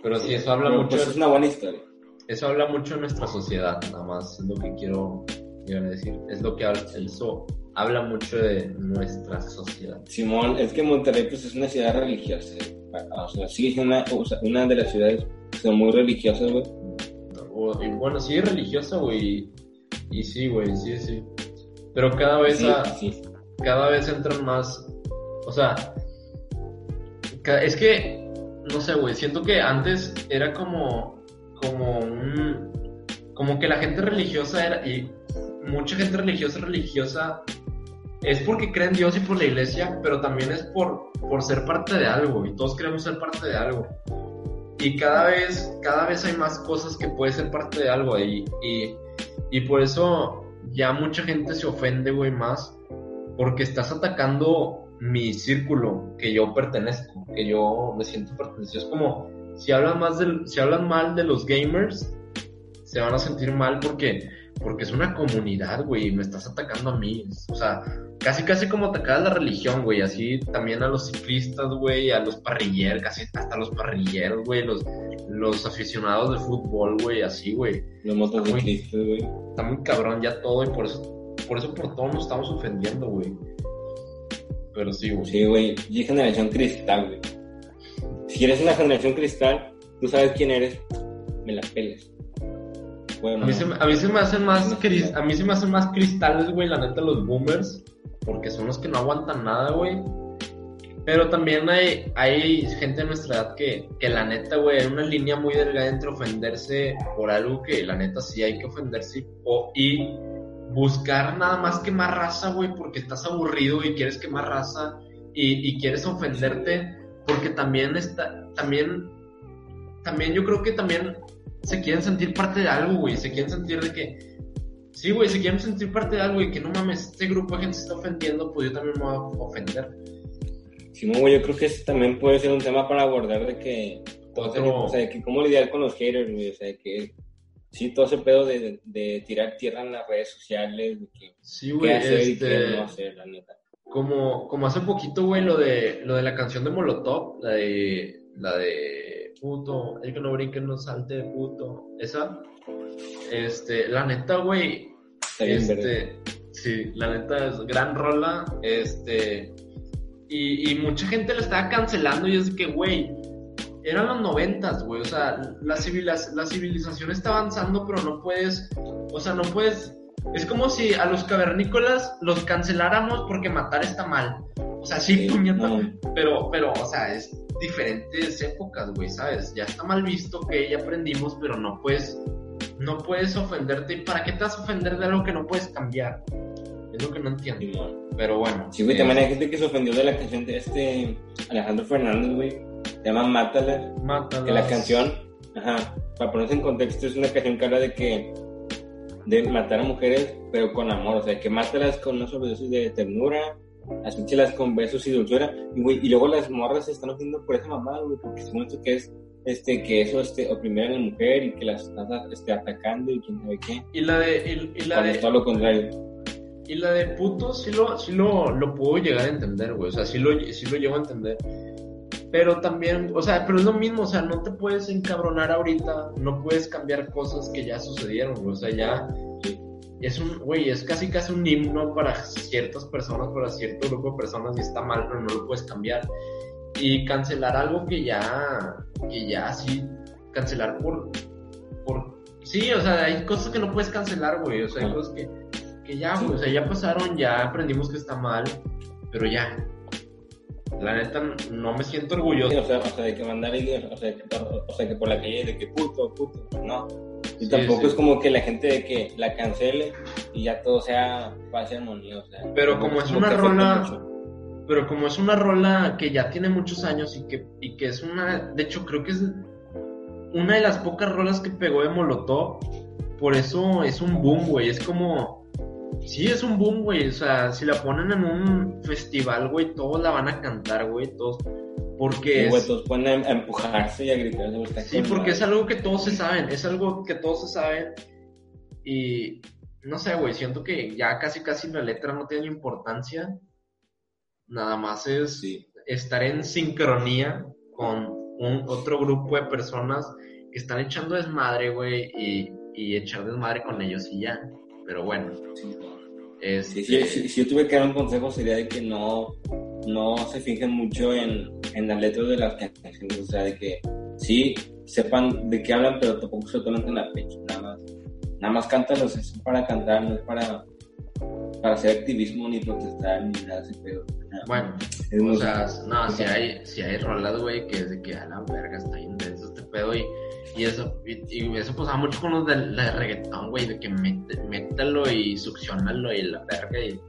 Pero sí, eso habla Pero, mucho, pues es una buena historia. eso habla mucho de nuestra sociedad, nada más, es lo que quiero llegar a decir. Es lo que habla, eso habla mucho de nuestra sociedad. Simón, es que Monterrey pues es una ciudad religiosa. O sea, sigue siendo una, o sea, una de las ciudades que son muy religiosas, güey. Y bueno, sí es religiosa, güey, y sí, güey, sí, sí. Pero cada vez, Sí, a- sí. cada vez entran más, o sea, es que, no sé, güey, siento que antes era como, como un, como que la gente religiosa era, y mucha gente religiosa, religiosa, es porque cree en Dios y por la iglesia, pero también es por, por ser parte de algo, y todos queremos ser parte de algo. Y cada vez, cada vez hay más cosas que puede ser parte de algo, y, y, y por eso ya mucha gente se ofende, güey, más, porque estás atacando mi círculo que yo pertenezco, que yo me siento pertenecido. Es como, si hablan, más del, si hablan mal de los gamers, se van a sentir mal porque, porque es una comunidad, güey, y me estás atacando a mí. O sea, casi casi como atacar a la religión, güey, así también a los ciclistas, güey, a los parrilleros, casi hasta los parrilleros, güey, los, los aficionados de fútbol, güey, así, güey. Los motociclistas, güey. Está muy cabrón ya todo y por eso, por eso por todo nos estamos ofendiendo, güey. Pero sí, güey. Sí, güey. Y generación cristal, güey. Si eres una generación cristal, tú sabes quién eres, me la peles. Bueno, a, mí se, a mí se me hacen más a mí se me hacen más cristales, güey, la neta los boomers, porque son los que no aguantan nada, güey. Pero también hay, hay gente de nuestra edad que, que la neta, güey, hay una línea muy delgada entre ofenderse por algo que la neta sí hay que ofenderse o, y buscar nada más que más raza, güey, porque estás aburrido y quieres que más raza y, y quieres ofenderte porque también está, también, también yo creo que también se quieren sentir parte de algo, güey, se quieren sentir de que, sí, güey, se quieren sentir parte de algo y que no mames, este grupo de gente se está ofendiendo, pues yo también me voy a ofender. Sí, güey, yo creo que ese también puede ser un tema para abordar de que, o sea, que cómo lidiar con los haters, güey, o sea, que sí, todo ese pedo de, de, tirar tierra en las redes sociales, de que sí, güey, este... no hacer, la neta. Como, como hace poquito, güey, lo de, lo de la canción de Molotov, la de, la de puto, el que no brinque no salte, puto, esa, este, la neta, güey, este, sí, la neta es gran rola, este, y, y mucha gente lo estaba cancelando y es que, güey, eran los noventas, güey, o sea, la, la civilización está avanzando, pero no puedes, o sea, no puedes es como si a los cavernícolas los canceláramos porque matar está mal. O sea, sí, puñeta. Pero, pero, o sea, es diferentes épocas, güey, ¿sabes? Ya está mal visto que ya aprendimos, pero no puedes, no puedes ofenderte. ¿Y para qué te vas a ofender de algo que no puedes cambiar? Es lo que no entiendo. pero bueno. Sí, güey, también hay gente que se ofendió de la canción de este Alejandro Fernández, güey. Se llama Mátala. Mátala. Que la canción, ajá, para ponerse en contexto, es una canción que habla de que de matar a mujeres, pero con amor, o sea, que mátalas con unos besos de ternura, asúchelas con besos y dulzura, y, y luego las morras se están ofendiendo por esa mamada, güey, porque según esto que es, este, que eso, este, oprimir a la mujer y que las estás, este, atacando y quién sabe qué. Y la de, y, la de... todo lo contrario. Y la de puto sí lo, sí lo, lo puedo llegar a entender, güey, o sea, sí lo, sí lo llevo a entender. Pero también, o sea, pero es lo mismo, o sea, no te puedes encabronar ahorita, no puedes cambiar cosas que ya sucedieron, o sea, ya es un, güey, es casi casi un himno para ciertas personas, para cierto grupo de personas y está mal, pero no lo puedes cambiar. Y cancelar algo que ya, que ya sí, cancelar por, por, sí, o sea, hay cosas que no puedes cancelar, güey, o sea, hay cosas que, que ya, güey, o sea, ya pasaron, ya aprendimos que está mal, pero ya, la neta no me siento orgulloso. o, sea, de que mandar o sea, o sea, que por la calle de que puto, puto, no. Y tampoco es como que la gente de que la cancele y ya todo sea paz y armonía, o sea. Pero como es una rola, pero como es una rola que ya tiene muchos años y que, y que es una, de hecho creo que es una de las pocas rolas que pegó de Molotov, por eso es un boom, güey, es como Sí, es un boom, güey. O sea, si la ponen en un festival, güey, todos la van a cantar, güey, todos. Porque. Sí, güey, todos ponen a empujarse y a gritar. Sí, porque es algo que todos se saben. Es algo que todos se saben. Y. No sé, güey, siento que ya casi casi la letra no tiene importancia. Nada más es estar en sincronía con un otro grupo de personas que están echando desmadre, güey, y, y echar desmadre con ellos y ya. Pero bueno. Este, si, yo tuve que dar un consejo sería de que no, no se fijen mucho en, en las letras de las canciones, o sea, de que sí sepan de qué hablan, pero tampoco se tomen en la pecho, nada más. Nada más cántalos, es para cantar, no es para, para hacer activismo ni protestar ni nada así, pero Bueno, o sea, no, si hay, si hay rolas, güey, que es de que a la verga está intenso este pedo y y eso, y, eso pasaba mucho con los de, de reggaetón, güey, de que métalo y succionalo y la verga y,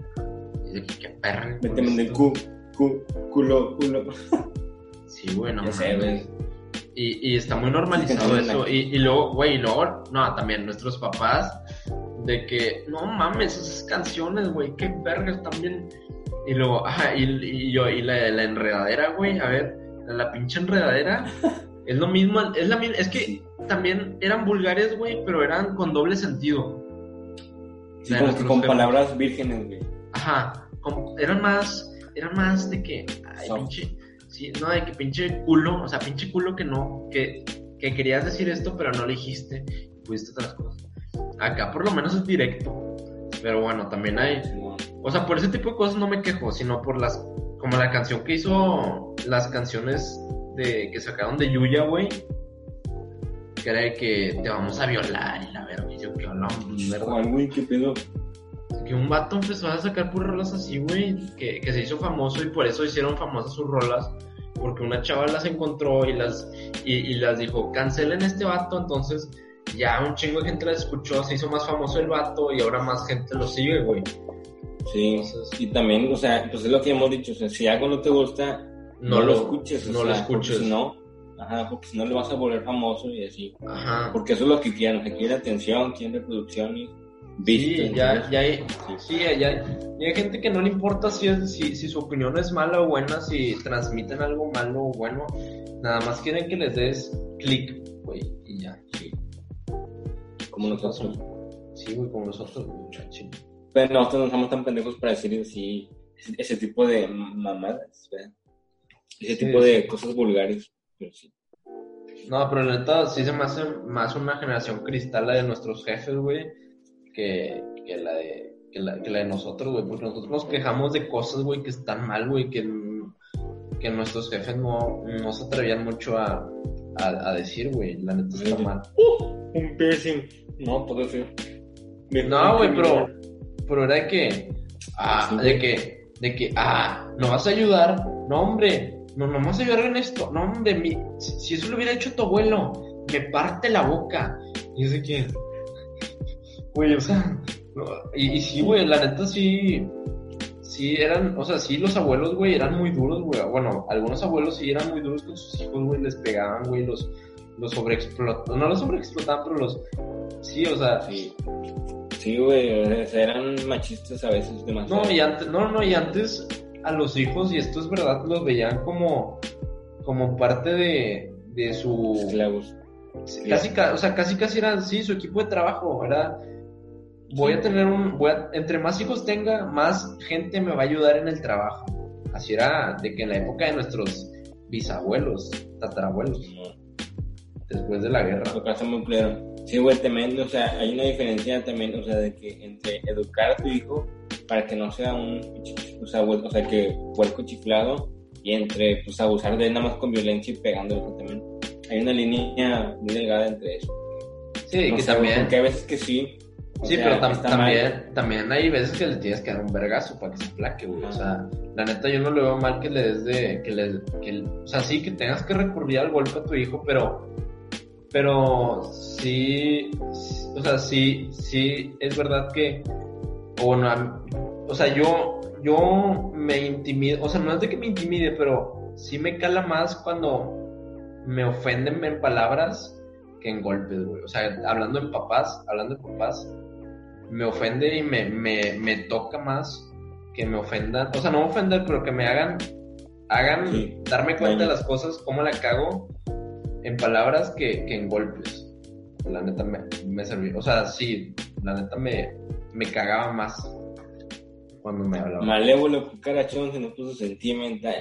y de que qué perra. Méteme en el cu, cu, culo, culo. Sí, güey, no Y, y está muy normalizado eso. Y, y luego, güey, y luego, no, también nuestros papás, de que, no mames, esas canciones, güey, qué vergas también. Y luego, ajá, y, y yo, y la, la enredadera, güey, a ver, la pinche enredadera es lo mismo, es la es que también eran vulgares, güey, pero eran con doble sentido. Sí, como que con palabras vírgenes, güey. Ajá, como- eran más, eran más de que, ay, pinche, sí, no, de que pinche culo, o sea, pinche culo que no, que, que querías decir esto, pero no lo dijiste, pudiste otras cosas. Acá por lo menos es directo, pero bueno, también hay, o sea, por ese tipo de cosas no me quejo, sino por las, como la canción que hizo, las canciones de, que sacaron de Yuya, güey, que era de que te vamos a violar y la verga, yo que hablamos, ¿verdad? ¿Cuál, güey? ¿Qué pedo? Que un vato empezó a sacar puras rolas así, güey, que, que se hizo famoso y por eso hicieron famosas sus rolas, porque una chava las encontró y las, y, y las dijo, cancelen este vato, entonces ya un chingo de gente las escuchó, se hizo más famoso el vato y ahora más gente lo sigue, güey. Sí, Entonces- y también, o sea, pues es lo que hemos dicho, o sea, si algo no te gusta, no, lo, escuches, o no sea, lo porque escuches. Si no, ajá, porque si no le vas a volver famoso y así. Ajá. Porque eso es lo que quieren, que quieren atención, quieren reproducciones, vistas. Sí, ya, ya hay, Sí. sí, ya, ya hay gente que no le importa si, es, si, si su opinión es mala o buena, si transmiten algo malo o bueno, nada más quieren que les des clic, güey, y ya. Sí. Como nosotros. Sí, güey, como nosotros, muchachos. Pero nosotros no somos tan pendejos para decir así, ese, ese tipo de mamadas, ¿verdad? Ese Sí, tipo de sí. cosas vulgares. Pero sí. No, pero la neta sí se me hace más una generación cristal la de nuestros jefes, güey, que, que la de que la, que la de nosotros, güey, porque nosotros nos quejamos de cosas, güey, que están mal, güey, que, que nuestros jefes no, no se atrevían mucho a, a, a decir, güey, la neta está Sí. mal. Un piercing. No, puedo decir. No, güey, pero, pero era de que, ah, Sí, de que, de que, ah, no vas a ayudar, no, hombre, no, no vas a ayudar en esto, no, hombre, mi- si, eso lo hubiera hecho tu abuelo, me parte la boca. Y es de que, güey, o sea, no, y, y sí, güey, la neta sí, sí eran, o sea, sí los abuelos, güey, eran muy duros, güey, bueno, algunos abuelos sí eran muy duros con sus hijos, güey, les pegaban, güey, los, los sobreexplotaban, no los sobreexplotaban, pero los, sí, o sea, Sí. Sí, güey, eran machistas a veces demasiado. No, y antes, no, no, y antes a los hijos, y esto es verdad, los veían como, como parte de, de su... Esclavos. Casi, ca- o sea, casi casi era, sí, su equipo de trabajo, era... Voy a tener un... Voy a- entre más hijos tenga, más gente me va a ayudar en el trabajo. Así era de que en la época de nuestros bisabuelos, tatarabuelos, después de la guerra. Lo hace muy claro. Sí, güey, también, o sea, hay una diferencia también, o sea, de que entre educar a tu hijo para que no sea un, o sea, o sea, que huerco chiflado y entre, pues, abusar de él nada más con violencia y pegándole también. Hay una línea muy delgada entre eso. Sí, No que sé, también... Porque hay veces que sí. Sí, sea, pero tam- mal. también, también hay veces que le tienes que dar un vergazo para que se plaque, güey. O sea, la neta yo no le veo mal que le des de, que le, que, o sea, sí, que tengas que recurrir al golpe a tu hijo, pero, pero sí, o sea, sí, sí, es verdad que, o bueno, o sea, yo, yo me intimido, o sea, no es de que me intimide, pero sí me cala más cuando me ofenden en palabras que en golpes, güey. O sea, hablando en papás, hablando de papás, me ofende y me, me, me toca más que me ofendan. O sea, no ofender, pero que me hagan, hagan Sí. darme cuenta de las cosas, cómo la cago en palabras que, que en golpes. La neta me, me serví. O sea, sí, la neta me, me cagaba más cuando me hablaba. Malévolo, cucarachón, se nos puso sentimental.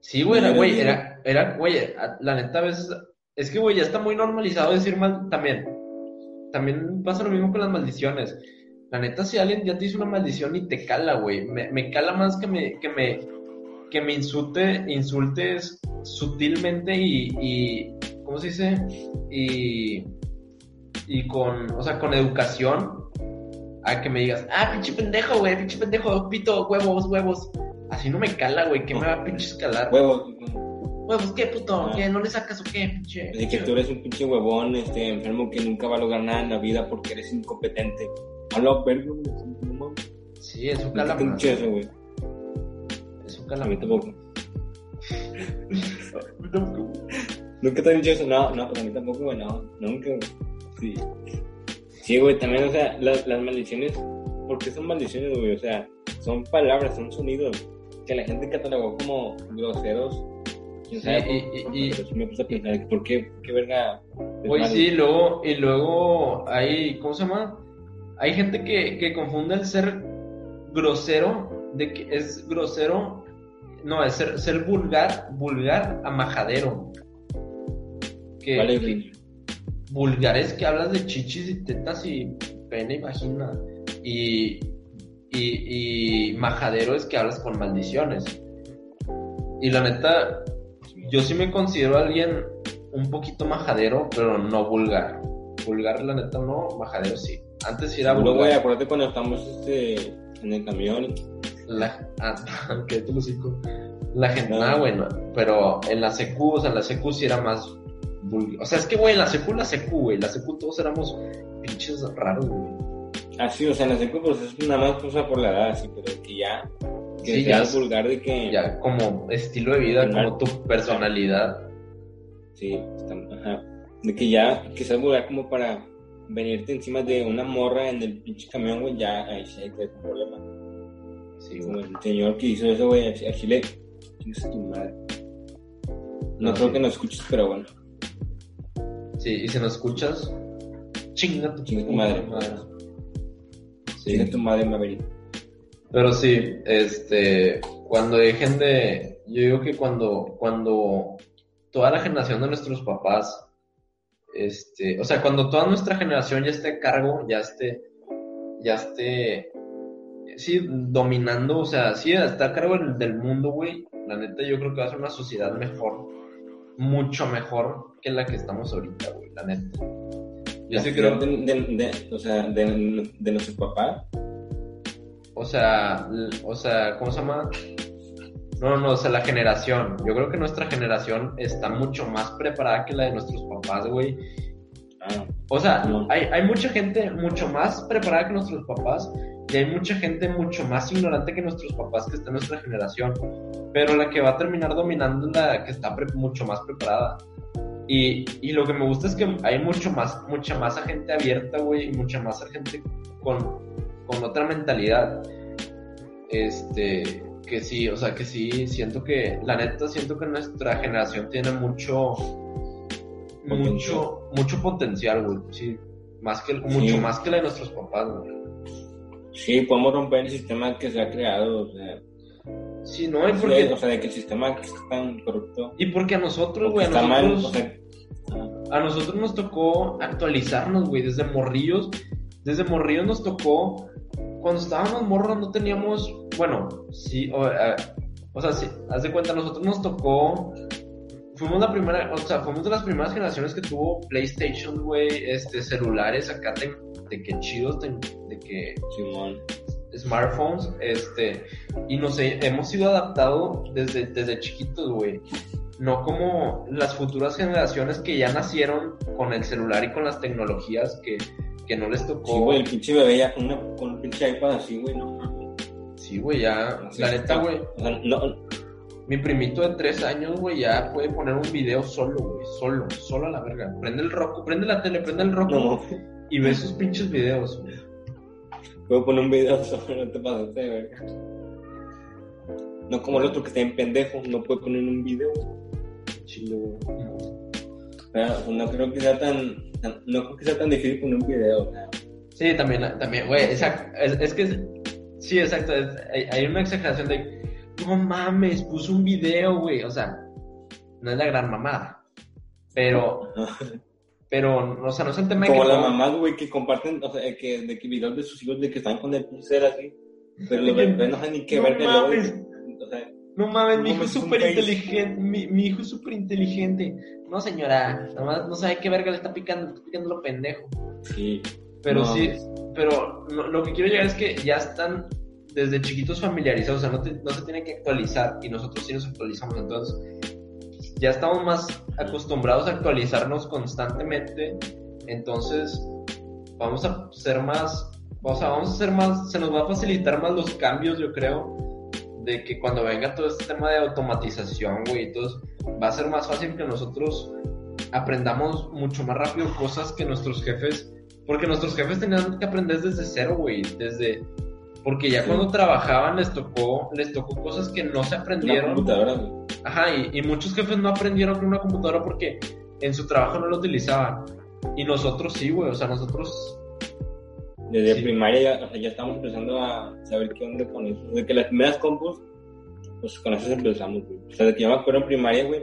Sí, güey, era, güey, era, era, güey, la neta a veces, es que, güey, ya está muy normalizado decir mal también. También pasa lo mismo con las maldiciones. La neta, si alguien ya te hizo una maldición y te cala, güey, me, me cala más que me, que me, que me insulte, insultes sutilmente y, y, ¿cómo se dice? Y, y con, o sea, con educación, a que me digas, ah, pinche pendejo, güey, pinche pendejo, pito, huevos, huevos. Así no me cala, güey, ¿qué me va a pinche escalar? Huevos. Huevos, ¿qué puto? Ah. ¿Qué? ¿No le sacas o qué, pinche? Así que tú eres un pinche huevón, este, enfermo que nunca va a lograr nada en la vida porque eres incompetente. Habla verga, güey. Sí, es un Nunca cala te han más. dicho eso, güey. Es un A cala mí más. tampoco. ¿Nunca te han dicho eso? No, no, pues a mí tampoco, güey, no. Nunca, güey. Sí. Sí, güey, también, o sea, las, las maldiciones, ¿por qué son maldiciones, güey? O sea, son palabras, son sonidos que la gente catalogó como groseros. ¿Quién Sí, sabe? y- y- y- Pero sí me puse a pensar, ¿por qué, qué verga? es malo? sí, luego, y luego hay, ¿cómo se llama? Hay gente que, que confunde el ser grosero, de que es grosero, no, es ser, ser vulgar, vulgar a majadero. Que, Vale, que- güey. vulgar es que hablas de chichis y tetas y pene y vagina. Y, y, y majadero es que hablas con maldiciones. Y la neta, yo sí me considero alguien un poquito majadero, pero no vulgar. Vulgar, la neta, no, majadero sí. Antes sí era Seguro, güey, vulgar. acuérdate cuando estamos este, en el camión. La, ah, ¿qué te lo? La gente, No. nada, bueno, pero en la secu, o sea, en la secu sí era más vulgar. O sea, es que, güey, en la secu, la secu, güey, la secu todos éramos pinches raros, güey. Así, o sea, en la secu, pues es nada más cosa por la edad, así, pero que ya. Que Sí, ya es vulgar de que. Ya, como estilo de vida, como tu personalidad. Sí, está, ajá. De que ya, que seas vulgar como para venirte encima de una morra en el pinche camión, güey, ya ahí sí hay que un problema. Sí, güey. el señor que hizo eso, güey, a Chile, tu madre. No, No, creo sí. que nos escuches, pero bueno. Sí, y si nos escuchas, chinga tu Chinga tu madre. Sí. Chinga tu madre, Maverick. Pero sí, este, cuando dejen de, yo digo que cuando, cuando toda la generación de nuestros papás, este, o sea, cuando toda nuestra generación ya esté a cargo, ya esté, ya esté, sí, dominando, o sea, sí, está a cargo del, del mundo, güey, la neta yo creo que va a ser una sociedad mejor, mucho mejor que la que estamos ahorita, güey, la neta. Yo sí creo, De, de, de- o sea, de, de nuestro papá. O sea, o sea, ¿cómo se llama? No, no, no, o sea, la generación. Yo creo que nuestra generación está mucho más preparada que la de nuestros papás, güey. Ah, O sea, No. hay, hay mucha gente mucho más preparada que nuestros papás y hay mucha gente mucho más ignorante que nuestros papás que está en nuestra generación. Pero la que va a terminar dominando es la que está mucho más preparada. Y, y lo que me gusta es que hay mucho más, mucha más gente abierta, güey, y mucha más gente con, con otra mentalidad. Este, que sí, o sea, que sí, siento que, la neta, siento que nuestra generación tiene mucho, mucho, mucho potencial, güey, sí, más que, mucho más que la de nuestros papás, güey. sí, podemos romper el sistema que se ha creado, o sea, Sí, no, y sí, porque, o sea, de que el sistema que está tan corrupto, y porque a nosotros, güey, a está mal, nosotros, o sea, a nosotros nos tocó actualizarnos, güey, desde morrillos, desde morrillos nos tocó, cuando estábamos morros no teníamos, bueno, sí, o, eh, o sea, sí, haz de cuenta, a nosotros nos tocó, fuimos la primera, o sea, fuimos de las primeras generaciones que tuvo PlayStation, güey, este, celulares acá de, de que chidos, de, de que Simón, smartphones, este, y nos he- hemos sido adaptados desde, desde chiquitos, güey. No como las futuras generaciones que ya nacieron con el celular y con las tecnologías que, que no les sí, tocó. güey, el pinche bebé ya con, una, con un pinche iPad así, güey, no. Sí, güey, ya, Sí, la neta, güey, no, mi primito de tres años, güey, ya puede poner un video solo, güey, solo, solo a la verga. Prende el Roku, prende la tele, prende el Roku no, y ve sus pinches videos, güey. Puedo poner un video solo, no te pasaste, de verga. No como el otro que está en pendejo, no puede poner un video. Chilo, güey. O sea, no creo que sea tan, tan- no creo que sea tan difícil poner un video, o sea. Sí, también, también, güey, exacto. Es, es que, sí, exacto. es- hay, hay una exageración de, no mames, puso un video, güey. O sea, no es la gran mamada. Pero, pero, o sea, no es el tema Como que. las no- mamás, güey, que comparten, o sea, que, de que videos de sus hijos de que están con el pincel así. Pero los bebés no saben ni qué no ver de mames. O sea, No mames, mi hijo es súper inteligente. Mi, mi hijo es súper inteligente. No, señora, nomás no sabe qué verga le está picando, le está picando lo pendejo. sí. Pero No, sí, pero lo, lo que quiero llegar es que ya están desde chiquitos familiarizados, o sea, no, te- no se tienen que actualizar y nosotros sí nos actualizamos, entonces ya estamos más acostumbrados a actualizarnos constantemente, entonces vamos a ser más, o sea, vamos a ser más, se nos va a facilitar más los cambios, yo creo, de que cuando venga todo este tema de automatización, güey, eso, va a ser más fácil que nosotros aprendamos mucho más rápido cosas que nuestros jefes porque nuestros jefes tenían que aprender desde cero, güey. Desde, Porque ya Sí. cuando trabajaban les tocó, les tocó cosas que no se Una aprendieron. computadora, güey. Ajá, y, y muchos jefes no aprendieron con una computadora porque en su trabajo no lo utilizaban. Y nosotros sí, güey, o sea, nosotros... Desde Sí. primaria ya, o sea, ya estamos empezando a saber qué onda con eso. De que las primeras compus, pues con eso empezamos, güey. O sea, de que yo me acuerdo en primaria, güey,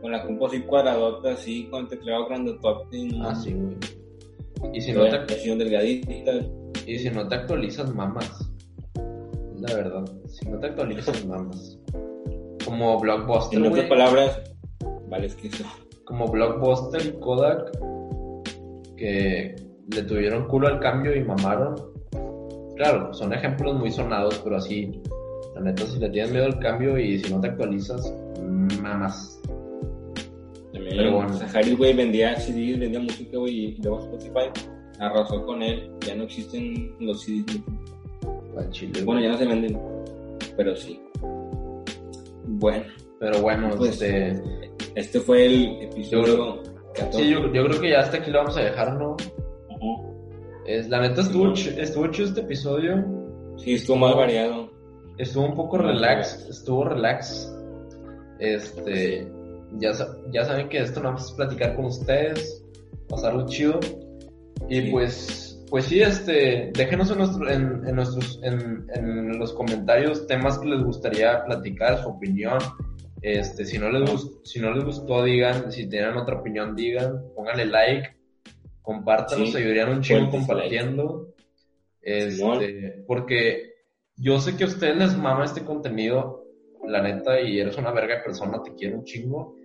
con la compu así cuadradota, así, con el teclado grandotote. Ah, sí, güey. Y si, no la te, delgadita. y si no te actualizas, mamas. La verdad, si no te actualizas, mamas. Como Blockbuster, En otras palabras, vale, es que eso. como Blockbuster y Kodak que le tuvieron culo al cambio y mamaron. Claro, son ejemplos muy sonados, pero así, la neta, si le tienes miedo al cambio y si no te actualizas, mamas. También, Pero bueno. Sahari, güey, vendía CDs, vendía música, güey, y luego Spotify arrasó con él. Ya no existen los CDs. Chile, Bueno, ya no se venden, pero sí. Bueno, Pero bueno, Pues, este, este fue el episodio 14. sí, yo, yo creo que ya hasta aquí lo vamos a dejar, ¿no? Es, la neta estuvo, ch- estuvo chido este episodio. Sí, estuvo más variado. Estuvo un poco relax, estuvo relax. Este, ya, ya saben que esto no vamos a platicar con ustedes, pasarlo chido. Y Sí. pues, pues sí, este, déjenos en, nuestro, en, en nuestros, en, en los comentarios temas que les gustaría platicar, su opinión. Este, si no les gustó, si no les gustó, digan, si tienen otra opinión, digan, pónganle like, compártanos, Sí, ayudarían un chingo compartiendo. Este, porque yo sé que a ustedes les mama este contenido, la neta, y eres una verga de persona, te quiero un chingo.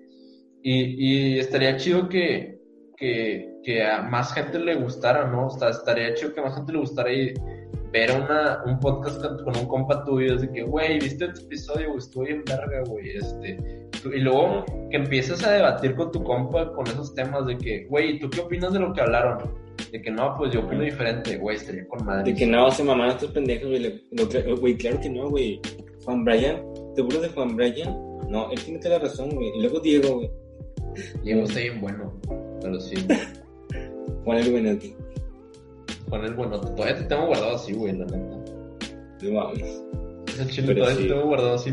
Y, y estaría chido que, que, que a más gente le gustara, ¿no? O sea, estaría chido que a más gente le gustara y ver una, un podcast con, con un compa tuyo, de que, güey, ¿viste este episodio? güey? Estuvo bien verga, güey. Este, y luego que empieces a debatir con tu compa con esos temas de que, güey, ¿tú qué opinas de lo que hablaron? De que no, pues yo opino diferente, güey, estaría con madre. De que no, se mamaron estos pendejos, güey. Güey, claro que no, güey. Juan Brian, ¿te burlas de Juan Brian? No, él tiene toda la razón, güey. Y luego Diego, güey. Diego está bien bueno, pero sí. Juan el Buenati. Con el bueno, todavía te tengo guardado así, güey, la neta. No mames. Ese chile todavía sí. te tengo guardado así.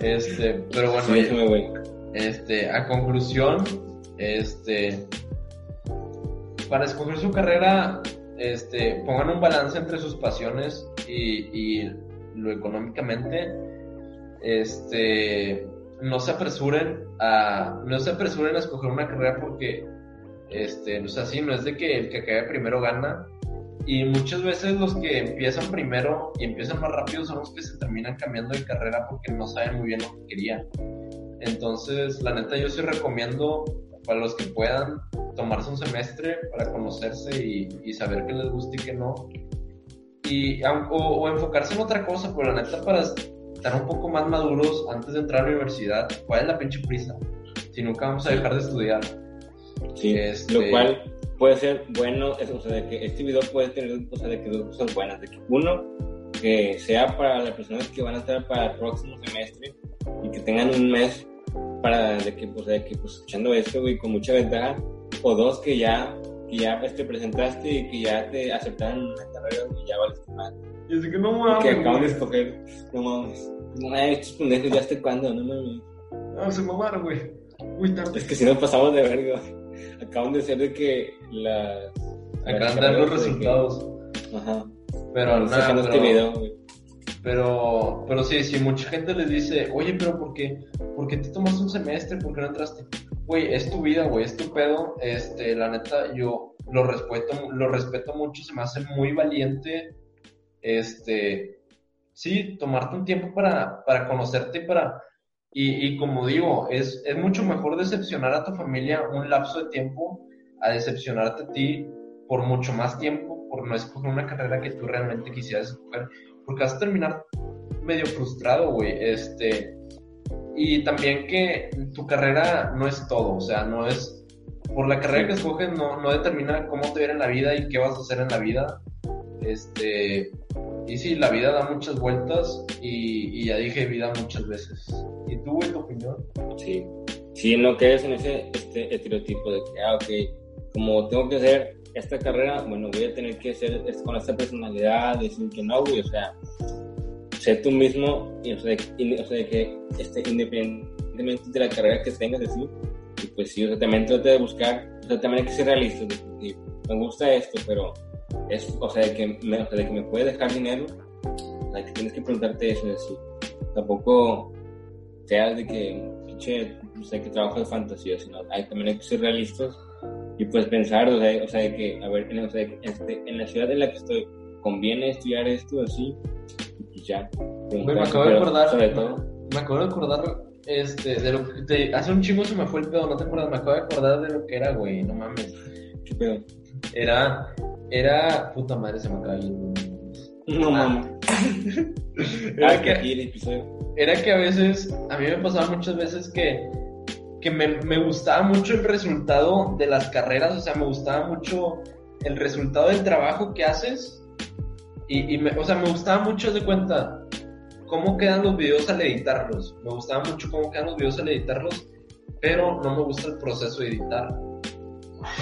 Este, pero bueno, Sí, güey. este, a conclusión, este, para escoger su carrera, este, pongan un balance entre sus pasiones y, y lo económicamente, este, no se apresuren a, no se apresuren a escoger una carrera porque, este, o sea, sí, no es de que el que acabe primero gana, y muchas veces los que empiezan primero y empiezan más rápido son los que se terminan cambiando de carrera porque no saben muy bien lo que querían. Entonces, la neta, yo sí recomiendo para los que puedan tomarse un semestre para conocerse y, y saber qué les gusta y qué no. Y, o, o enfocarse en otra cosa, pero la neta, para estar un poco más maduros antes de entrar a la universidad, ¿cuál es la pinche prisa? Si nunca vamos a dejar de estudiar. Sí, Este- lo cual puede ser bueno, es- o sea, de que este video puede tener, o sea, de que dos cosas buenas, de que uno, que sea para las personas que van a estar para el próximo semestre y que tengan un mes para, de que, pues, de que, pues, escuchando esto, güey, con mucha ventaja, o dos, que ya, que ya, pues, te presentaste y que ya te aceptaron en una carrera, y ya valiste más. Y así que no que mames, acaban de escoger, no mames, no, estos pendejos ya hasta cuándo, no mames. No, se mamaron, güey. Muy tarde. Es que si nos pasamos de verga, acaban de ser de que las... Acaban de dar los que- resultados. Ajá. Pero Estamos nada, pero, este video, pero, pero sí, si mucha gente les dice, oye, pero ¿por qué, ¿por qué te tomaste un semestre? ¿Por qué no entraste? Güey, es tu vida, güey, es tu pedo. Este, la neta, yo lo respeto, lo respeto mucho, se me hace muy valiente. Este, sí, tomarte un tiempo para, para conocerte y para. Y, y como digo, es, es mucho mejor decepcionar a tu familia un lapso de tiempo a decepcionarte a ti por mucho más tiempo, por no escoger una carrera que tú realmente quisieras escoger, porque vas a terminar medio frustrado, güey. Este, y también que tu carrera no es todo, o sea, no es. Por la carrera que escoges no, no determina cómo te viene en la vida y qué vas a hacer en la vida. Este, y sí, la vida da muchas vueltas y, ya dije vida muchas veces. ¿Y tú, güey, tu opinión? Sí. Sí, no quedes en ese este, estereotipo de que, ah, ok, como tengo que hacer esta carrera, bueno, voy a tener que ser con esta personalidad, decir que no, güey, o sea, sé tú mismo, y, o, sea, y- o sea, que este, independientemente de la carrera que tengas, decir, y pues sí, o sea, también trata de buscar, o sea, también hay que ser realista, de decir, me gusta esto, pero es, o sea, de que me, o sea, de que me puede dejar dinero, o sea, que tienes que preguntarte eso, decir, tampoco seas de que, pinche, o sea, que trabajo de fantasía, sino hay, también hay que ser realistas y pues pensar, o sea, o sea de que, a ver, en, o sea, este, en la ciudad en la que estoy, ¿conviene estudiar esto así? Y pues ya. Me acabo de acordar. Sobre todo, Me acabo de acordar, este, de lo que, de- hace un chingo se me fue el pedo, no te acuerdas, me acabo de acordar de lo que era, güey, no mames. ¿qué pedo? Era, era, puta madre, se me acaba güey. No Ah. mames. Era que, el era que a veces, a mí me pasaba muchas veces que, que me, me gustaba mucho el resultado de las carreras, o sea, me gustaba mucho el resultado del trabajo que haces. Y, y me, o sea, me gustaba mucho de cuenta cómo quedan los videos al editarlos. Me gustaba mucho cómo quedan los videos al editarlos, pero no me gusta el proceso de editar.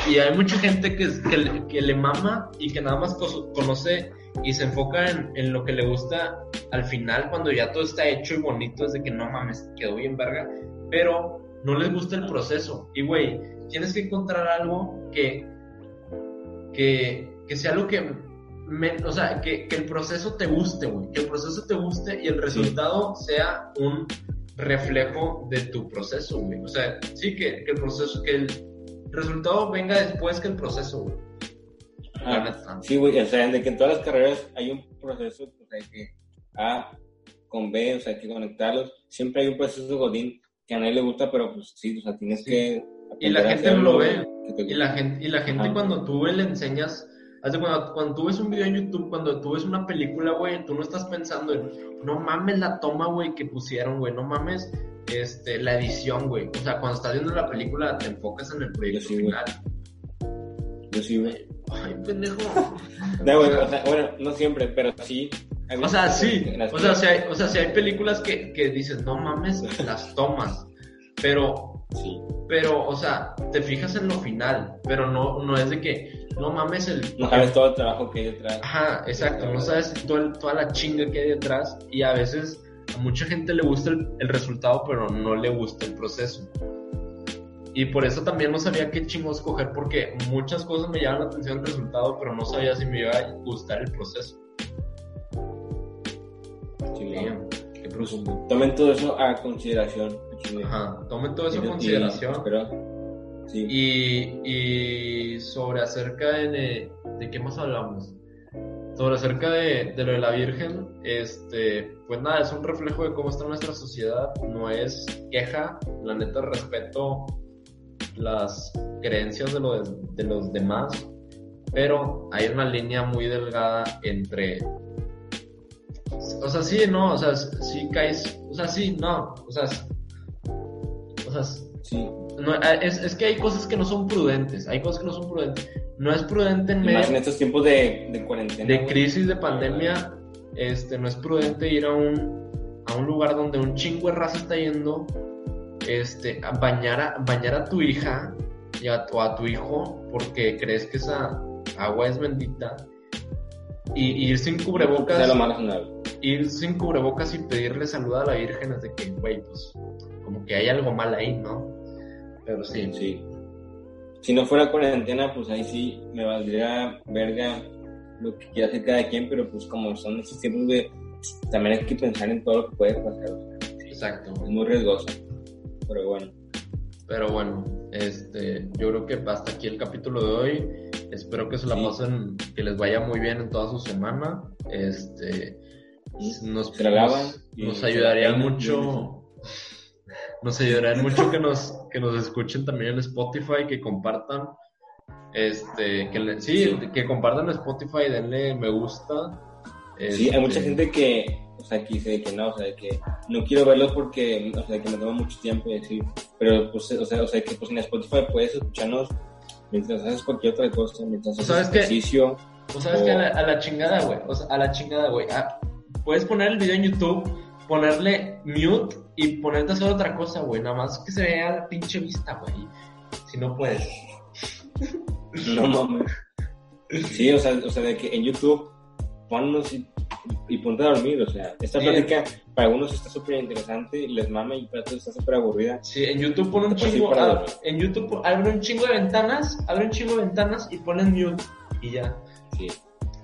Y hay mucha gente que, que, le- que le mama y que nada más conoce y se enfoca en, en lo que le gusta al final, cuando ya todo está hecho y bonito, es de que no mames, quedó bien verga, pero no les gusta el proceso. Y güey, tienes que encontrar algo que, que, que sea lo que, me- o sea, que, que el proceso te guste, güey, que el proceso te guste y el resultado sea un reflejo de tu proceso, güey. O sea, sí, que, que el proceso, que el resultado venga después que el proceso, güey. Ah, sí, güey, o sea, de que en todas las carreras hay un proceso, o sea, que A con B, o sea, hay que conectarlos. Siempre hay un proceso godín que a nadie le gusta, pero pues sí, o sea, tienes Sí. que... Y la gente lo ve. Y la gente, y la gente Ajá. cuando tú le enseñas, hace cuando, cuando tú ves un video en YouTube, cuando tú ves una película, güey, tú no estás pensando en, no mames la toma, güey, que pusieron, güey, no mames este, la edición, güey. O sea, cuando estás viendo la película, te enfocas en el proyecto sí, final. Yo sí, güey. Ay, pendejo. No, güey, o sea, bueno, no siempre, pero sí. O sea, sí. O sea, si hay, o sea, si hay películas que, que dices, no mames las tomas. Pero Sí. pero, o sea, te fijas en lo final, pero no, no es de que, no mames el... No sabes todo el trabajo que hay detrás. Ajá, exacto, no sabes todo el- toda la chinga que hay detrás y a veces a mucha gente le gusta el, el resultado, pero no le gusta el proceso. Y por eso también no sabía qué chingo escoger, porque muchas cosas me llaman la atención el resultado, pero no sabía si me iba a gustar el proceso. Sí, Damn, qué profundo. Tomen todo eso a consideración. Ajá, tomen todo eso y- consideración. Pero, sí. Y, y sobre acerca de, de qué más hablamos. Sobre acerca de, de lo de la Virgen, este, pues nada, es un reflejo de cómo está nuestra sociedad, no es queja, la neta respeto las creencias de, lo de, de los demás, pero hay una línea muy delgada entre, o sea, sí, no, o sea, sí caes, o sea, sí, no, o sea, o sea, sí. No, es, es que hay cosas que no son prudentes, hay cosas que no son prudentes. No es prudente en más estos tiempos de, de cuarentena. de crisis, de pandemia, este, no es prudente ir a un, a un lugar donde un chingo de raza está yendo, este, a bañar a, bañar a tu hija y a, o a tu hijo porque crees que esa agua es bendita y, y ir sin cubrebocas lo más ir sin cubrebocas y pedirle salud a la Virgen es de que, güey, pues, como que hay algo mal ahí, ¿no? Pero sí, Sí. Si no fuera cuarentena, pues ahí sí me valdría verga lo que quiera hacer cada quien, pero pues como son estos tiempos, güey, también hay que pensar en todo lo que puede pasar. o sea, exacto. es muy riesgoso. Pero bueno, Pero bueno, este, yo creo que hasta aquí el capítulo de hoy. Espero que se la Sí. pasen, que les vaya muy bien en toda su semana. Este, nos, Se la lavan nos, nos ayudaría mucho. Nos ayudaría mucho que nos, que nos escuchen también en Spotify, que compartan. Este, que le- sí, Sí. que compartan en Spotify, denle me gusta. sí, hay mucha Este, gente que, o sea, que dice que no, o sea, que no quiero verlos porque, o sea, que me toma mucho tiempo así. Pero, pues, o sea, o sea, que pues en Spotify puedes escucharnos mientras haces cualquier otra cosa, mientras haces ¿Sabes ejercicio. O sabes que a la, a la chingada, güey. O sea, a la chingada, güey. Ah, puedes poner el video en YouTube, ponerle mute y ponerte a hacer otra cosa, güey. Nada más que se vea la pinche vista, güey. Si no puedes. No mames. Sí, o sea, o sea, de que en YouTube ponnos y, y ponte a dormir, o sea, esta Sí. plática para algunos está súper interesante, les mama y para otros está súper aburrida. Sí, en YouTube pon un sí, chingo, para ah, en YouTube pon- abre un chingo de ventanas, abre un chingo de ventanas y ponen mute y ya. Sí,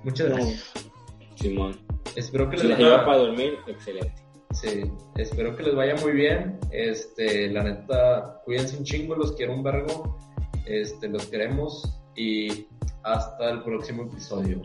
Muchas gracias. Simón. Espero que Si les les ayuda vaya, para dormir, excelente. Sí, espero que les vaya muy bien. Este, la neta, cuídense un chingo, los quiero un vergo. Este, los queremos y hasta el próximo episodio.